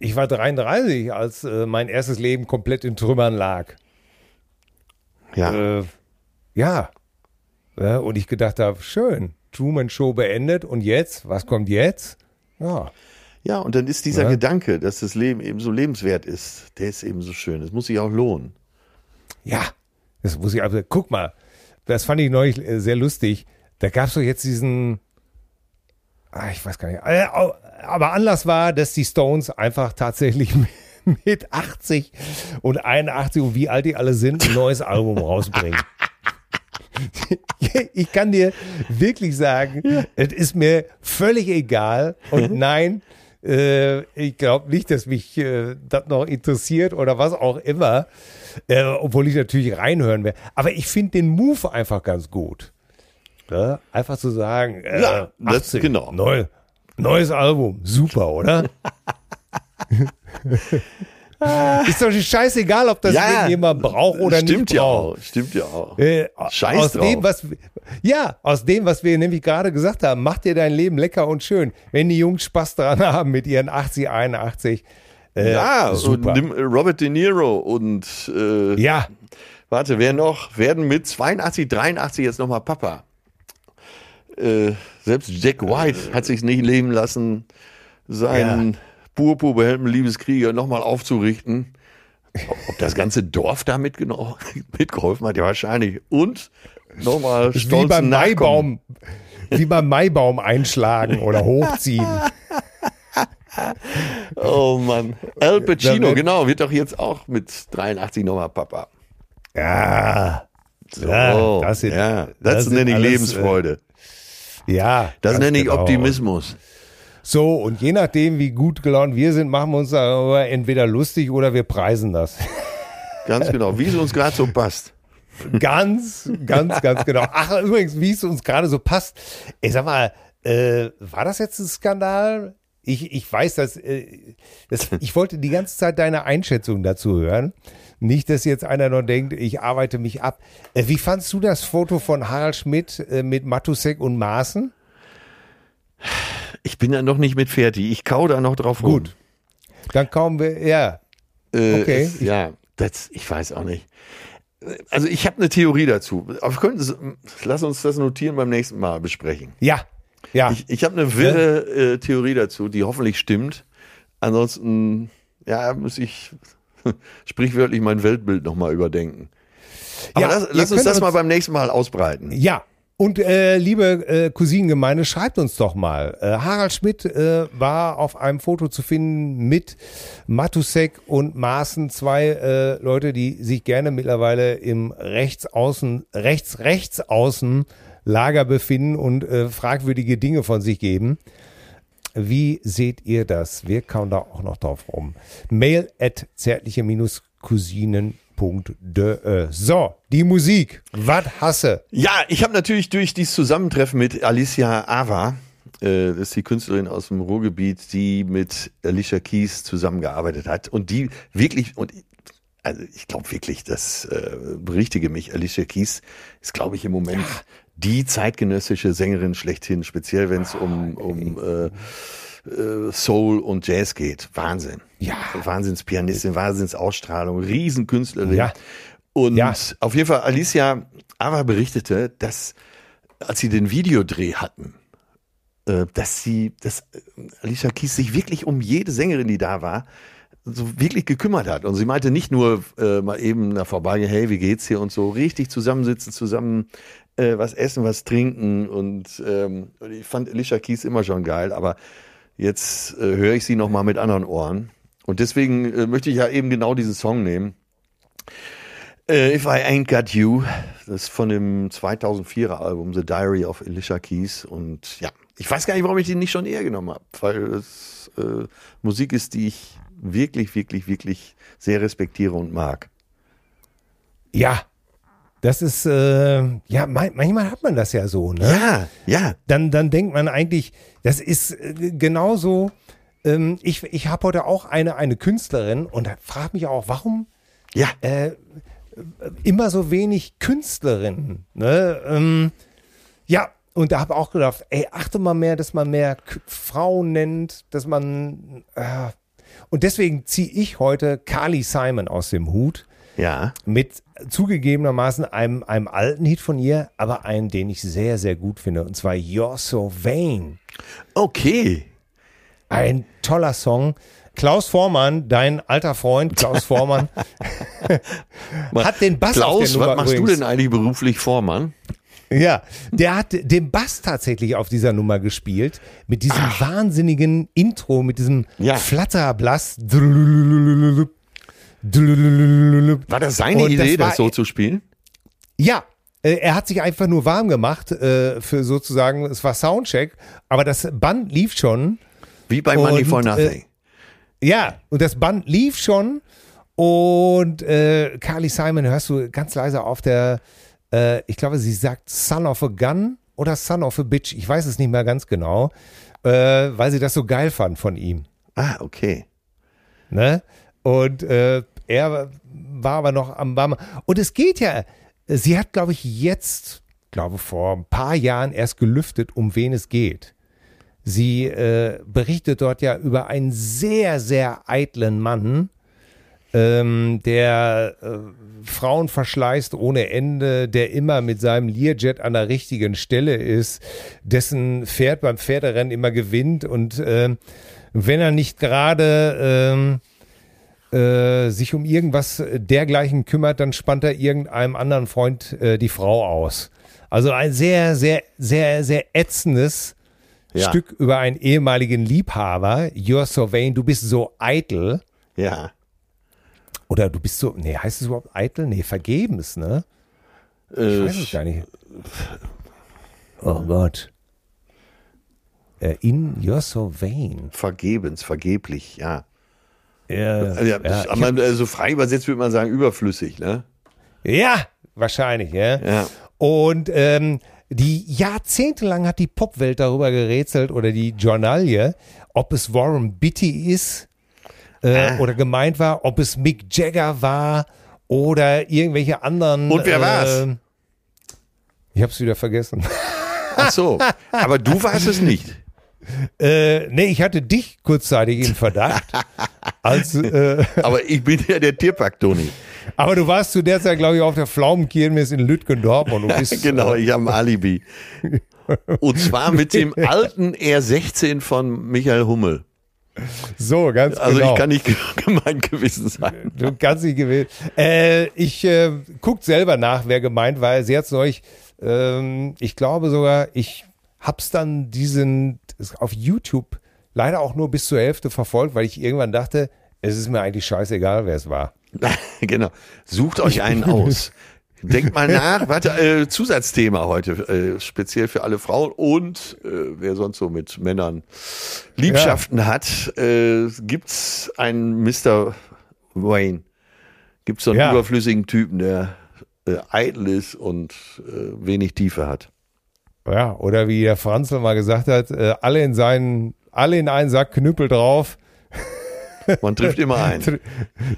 ich war 33, als äh, mein erstes Leben komplett in Trümmern lag. Ja. Äh, ja. ja. Und ich gedacht habe, schön, Truman Show beendet und jetzt, was kommt jetzt? Ja. Ja, und dann ist dieser Ja. Gedanke, dass das Leben eben so lebenswert ist, der ist eben so schön. Das muss sich auch lohnen. Ja, das muss ich aber, guck mal, das fand ich neulich äh, sehr lustig. Da gab es doch jetzt diesen, ich weiß gar nicht, äh, aber Anlass war, dass die Stones einfach tatsächlich mit 80 und 81 und wie alt die alle sind, ein neues Album rausbringen. Ich kann dir wirklich sagen, es ist mir völlig egal und nein, äh, ich glaube nicht, dass mich äh, das noch interessiert oder was auch immer, äh, obwohl ich natürlich reinhören werde. Aber ich finde den Move einfach ganz gut. Ja, einfach zu sagen, äh, Ja, das- 80, genau. Neu, neues Album, super, oder? ist doch scheißegal, ob das irgendjemand braucht oder stimmt nicht ja braucht. auch, stimmt ja auch. Äh, Scheiß aus drauf. dem, was, ja, aus dem, was wir nämlich gerade gesagt haben, macht dir dein Leben lecker und schön. Wenn die Jungs Spaß dran haben mit ihren 80, 81, äh, ja, super. und Robert De Niro und äh, ja, warte, wer noch? Werden mit 82, 83 jetzt nochmal Papa. Äh, selbst Jack White hat sich nicht leben lassen, seinen purpurbehelmten Liebeskrieger nochmal aufzurichten. Ob- das ganze Dorf da mitgeholfen hat, ja wahrscheinlich. Und nochmal wie stolzen beim. Maibaum, wie beim Maibaum einschlagen oder hochziehen. Oh Mann. Al Pacino, genau, wird doch jetzt auch mit 83 nochmal Papa. Ja, So, Ja, das sind- ja, das das, nenne ich alles, Lebensfreude. Ja. Das nenne ich genau. Optimismus. So, und je nachdem, wie gut gelaunt wir sind, machen wir uns darüber entweder lustig oder wir preisen das. Ganz genau, wie es uns gerade so passt. Ganz, ganz, ganz genau. Ach, übrigens, wie es uns gerade so passt. Ich sag mal, äh, war das jetzt ein Skandal? Ich, ich weiß, dass, äh, das, ich wollte die ganze Zeit deine Einschätzung dazu hören. Nicht, dass jetzt einer noch denkt, ich arbeite mich ab. Äh, wie fandst du das Foto von Harald Schmidt äh, mit Matusek und Maaßen? Ich bin da noch nicht mit fertig. Ich kau da noch drauf rum. Gut. Dann kommen wir, ja. Äh, Okay. Es, ja, das, ich weiß auch nicht. Also ich habe eine Theorie dazu. Aber es- lass uns das notieren beim nächsten Mal besprechen. Ja, ja. Ich, ich habe eine wirre äh, Theorie dazu, die hoffentlich stimmt. Ansonsten, ja, muss ich sprichwörtlich mein Weltbild nochmal überdenken. Aber Ja, lass, ihr lass uns das mal beim nächsten Mal ausbreiten. Ja. Und äh, liebe äh, Cousinengemeinde, schreibt uns doch mal. Äh, Harald Schmidt äh, war auf einem Foto zu finden mit Matusek und Maaßen, zwei äh, Leute, die sich gerne mittlerweile im Rechtsaußen, rechts-rechtsaußen Lager befinden und äh, fragwürdige Dinge von sich geben. Wie seht ihr das? Wir kauen da auch noch drauf rum. Mail at zärtliche-cousinen.de. So, die Musik. Was hasse? Ja, ich habe natürlich durch dieses Zusammentreffen mit Alicia Ava, äh, das ist die Künstlerin aus dem Ruhrgebiet, die mit Alicia Keys zusammengearbeitet hat und die wirklich und also ich glaube wirklich, das äh, berichtige mich, Alicia Keys ist, glaube ich, im Moment die zeitgenössische Sängerin schlechthin, speziell wenn es um, um äh, äh, Soul und Jazz geht. Wahnsinn. Ja. Wahnsinnspianistin, Wahnsinnsausstrahlung, Riesenkünstlerin. Ja. Und Ja. auf jeden Fall, Alicia Ava berichtete, dass als sie den Videodreh hatten, äh, dass sie, dass äh, Alicia Keys sich wirklich um jede Sängerin, die da war, so wirklich gekümmert hat. Und sie meinte nicht nur äh, mal eben nach vorbei, hey, wie geht's hier und so, richtig zusammensitzen, zusammen äh, was essen, was trinken. Und ähm, ich fand Alicia Keys immer schon geil, aber jetzt äh, höre ich sie noch mal mit anderen Ohren. Und deswegen äh, möchte ich ja eben genau diesen Song nehmen. Äh, If I Ain't Got You, das ist von dem 2004er Album The Diary of Alicia Keys. Und ja, ich weiß gar nicht, warum ich den nicht schon eher genommen habe, weil es äh, Musik ist, die ich wirklich, wirklich, wirklich sehr respektiere und mag. Ja, das ist, äh, ja, man, manchmal hat man das ja so, ne? Ja, ja. Dann, dann denkt man eigentlich, das ist äh, genauso. Ähm, ich ich habe heute auch eine, eine Künstlerin und frage mich auch, warum Ja, äh, immer so wenig Künstlerinnen. Ne? Ähm, ja, und da habe auch gedacht, ey, achte mal mehr, dass man mehr K Frauen nennt, dass man. Äh, und deswegen ziehe ich heute Carly Simon aus dem Hut. Ja. mit zugegebenermaßen einem, einem alten Hit von ihr, aber einen, den ich sehr, sehr gut finde, und zwar You're So Vain. Okay. Ein toller Song. Klaus Vormann, dein alter Freund Klaus Vormann, hat den Bass auf Klaus, der Nummer was machst übrigens. du denn eigentlich beruflich vor, Mann? Ja, der hat den Bass tatsächlich auf dieser Nummer gespielt, mit diesem wahnsinnigen Intro, mit diesem Ja. Flatterblass. War das seine Und Idee, das das, so zu spielen? Ja, äh, er hat sich einfach nur warm gemacht äh, für sozusagen, es war Soundcheck, aber das Band lief schon. Wie bei Money Und, for äh, Nothing. Ja, und das Band lief schon und äh, Carly Simon hörst du ganz leise auf der, ich glaube, sie sagt Son of a Gun oder Son of a Bitch, ich weiß es nicht mehr ganz genau, weil sie das so geil fand von ihm. ah, okay. Ne? Und äh, er war aber noch am Warmen. Und es geht ja, sie hat, glaube ich, jetzt, glaube vor ein paar Jahren erst gelüftet, um wen es geht. Sie äh, berichtet dort ja über einen sehr, sehr eitlen Mann, ähm, der äh, Frauen verschleißt ohne Ende, der immer mit seinem Learjet an der richtigen Stelle ist, dessen Pferd beim Pferderennen immer gewinnt und ähm, wenn er nicht gerade ähm, äh, sich um irgendwas dergleichen kümmert, dann spannt er irgendeinem anderen Freund äh, die Frau aus. Also ein sehr, sehr, sehr, sehr ätzendes Ja. Stück über einen ehemaligen Liebhaber. You're so vain, du bist so eitel. Ja. Oder du bist so, nee, heißt es überhaupt eitel? Nee, vergebens, ne? Ich Äh, weiß es gar nicht. Oh Gott. Äh, in You're so vain. vergebens, vergeblich, ja. Ja, Also, ja, ja, aber man, also frei übersetzt würde man sagen, überflüssig, ne? Ja, wahrscheinlich, ja. Ja. Und ähm, die jahrzehntelang hat die Popwelt darüber gerätselt oder die Journalie, ob es Warren Beatty ist äh, Ah. oder gemeint war, ob es Mick Jagger war oder irgendwelche anderen. Und wer war's? äh, Ich hab's wieder vergessen. Ach so. Aber du warst es nicht. Äh, nee, ich hatte dich kurzzeitig in Verdacht. als, äh, Aber ich bin ja der Tierpark, Toni. aber du warst zu der Zeit, glaube ich, auf der Pflaumenkirmes in Lütgendorf und du bist Genau, äh, ich habe ein Alibi. Und zwar mit dem alten R16 von Michael Hummel. so ganz Also genau. ich kann nicht gemein gewesen sein. Du kannst nicht gewählt. Äh, ich äh, guck selber nach, wer gemeint war. Sie hat's neulich, ähm, ich glaube sogar, ich hab's dann diesen auf YouTube leider auch nur bis zur Hälfte verfolgt, weil ich irgendwann dachte, es ist mir eigentlich scheißegal, wer es war. genau. Sucht euch einen aus. Denkt mal nach. Warte, äh, Zusatzthema heute, äh, speziell für alle Frauen und äh, wer sonst so mit Männern Liebschaften hat, äh, gibt's einen Mr. Wayne. Gibt's so einen Ja. überflüssigen Typen, der äh, eitel ist und äh, wenig Tiefe hat. Ja, oder wie der Franzl mal gesagt hat, äh, alle in seinen, alle in einen Sack Knüppel drauf, Man trifft immer einen. tr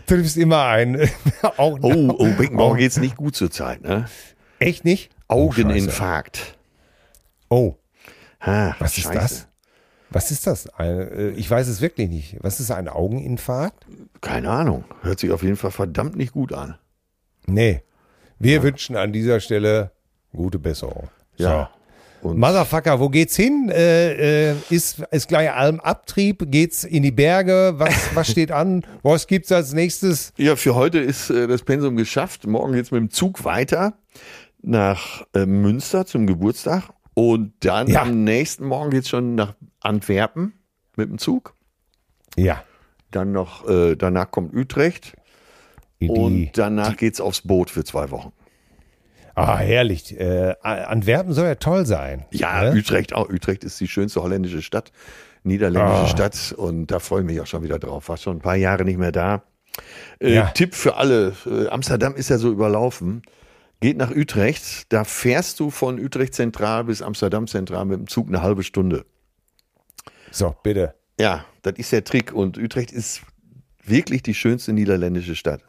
triffst immer einen. auch Oh, oh, Beckenbauer geht's nicht gut zur Zeit, ne? echt nicht? Oh. Augeninfarkt. Oh, Ha, Was ist scheiße. das? Was ist das? Äh, ich weiß es wirklich nicht. Was ist ein Augeninfarkt? Keine Ahnung. Hört sich auf jeden Fall verdammt nicht gut an. Nee. Wir wünschen an dieser Stelle gute Besserung. Ja. Und Motherfucker, wo geht's hin? Äh, äh, ist, ist gleich Almabtrieb? Geht's in die Berge? Was, was steht an? Was gibt's als nächstes? ja, für heute ist äh, das Pensum geschafft. Morgen geht's mit dem Zug weiter nach äh, Münster zum Geburtstag. Und dann Ja. am nächsten Morgen geht's schon nach Antwerpen mit dem Zug. Ja. Dann noch, äh, danach kommt Utrecht. Die, Und danach geht's aufs Boot für zwei Wochen. Ah, herrlich. Äh, Antwerpen soll ja toll sein. Ja, ne? Utrecht auch. Utrecht ist die schönste holländische Stadt, niederländische Ah. Stadt und da freue ich mich auch schon wieder drauf. War schon ein paar Jahre nicht mehr da. Äh, Ja. Tipp für alle: äh, Amsterdam ist ja so überlaufen. Geht nach Utrecht, da fährst du von Utrecht Zentral bis Amsterdam Zentral mit dem Zug eine halbe Stunde. So, bitte. Ja, das ist der Trick und Utrecht ist wirklich die schönste niederländische Stadt.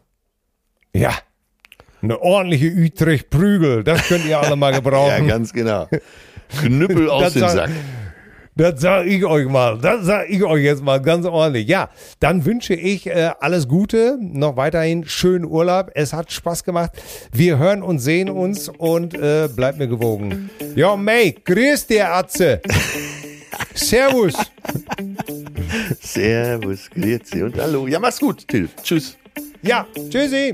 Ja. Eine ordentliche Utrecht-Prügel, das könnt ihr alle mal Ja, gebrauchen. ganz genau. Knüppel aus Das dem sag- Sack. Das sage ich euch mal. Das sage ich euch jetzt mal ganz ordentlich. Ja, dann wünsche ich äh, alles Gute, noch weiterhin schönen Urlaub. Es hat Spaß gemacht. Wir hören und sehen uns und äh, bleibt mir gewogen. Ja, May, grüß dir, Atze. Servus. Servus, grüezi und hallo. Ja, mach's gut, Till. Tschüss. Ja, tschüssi.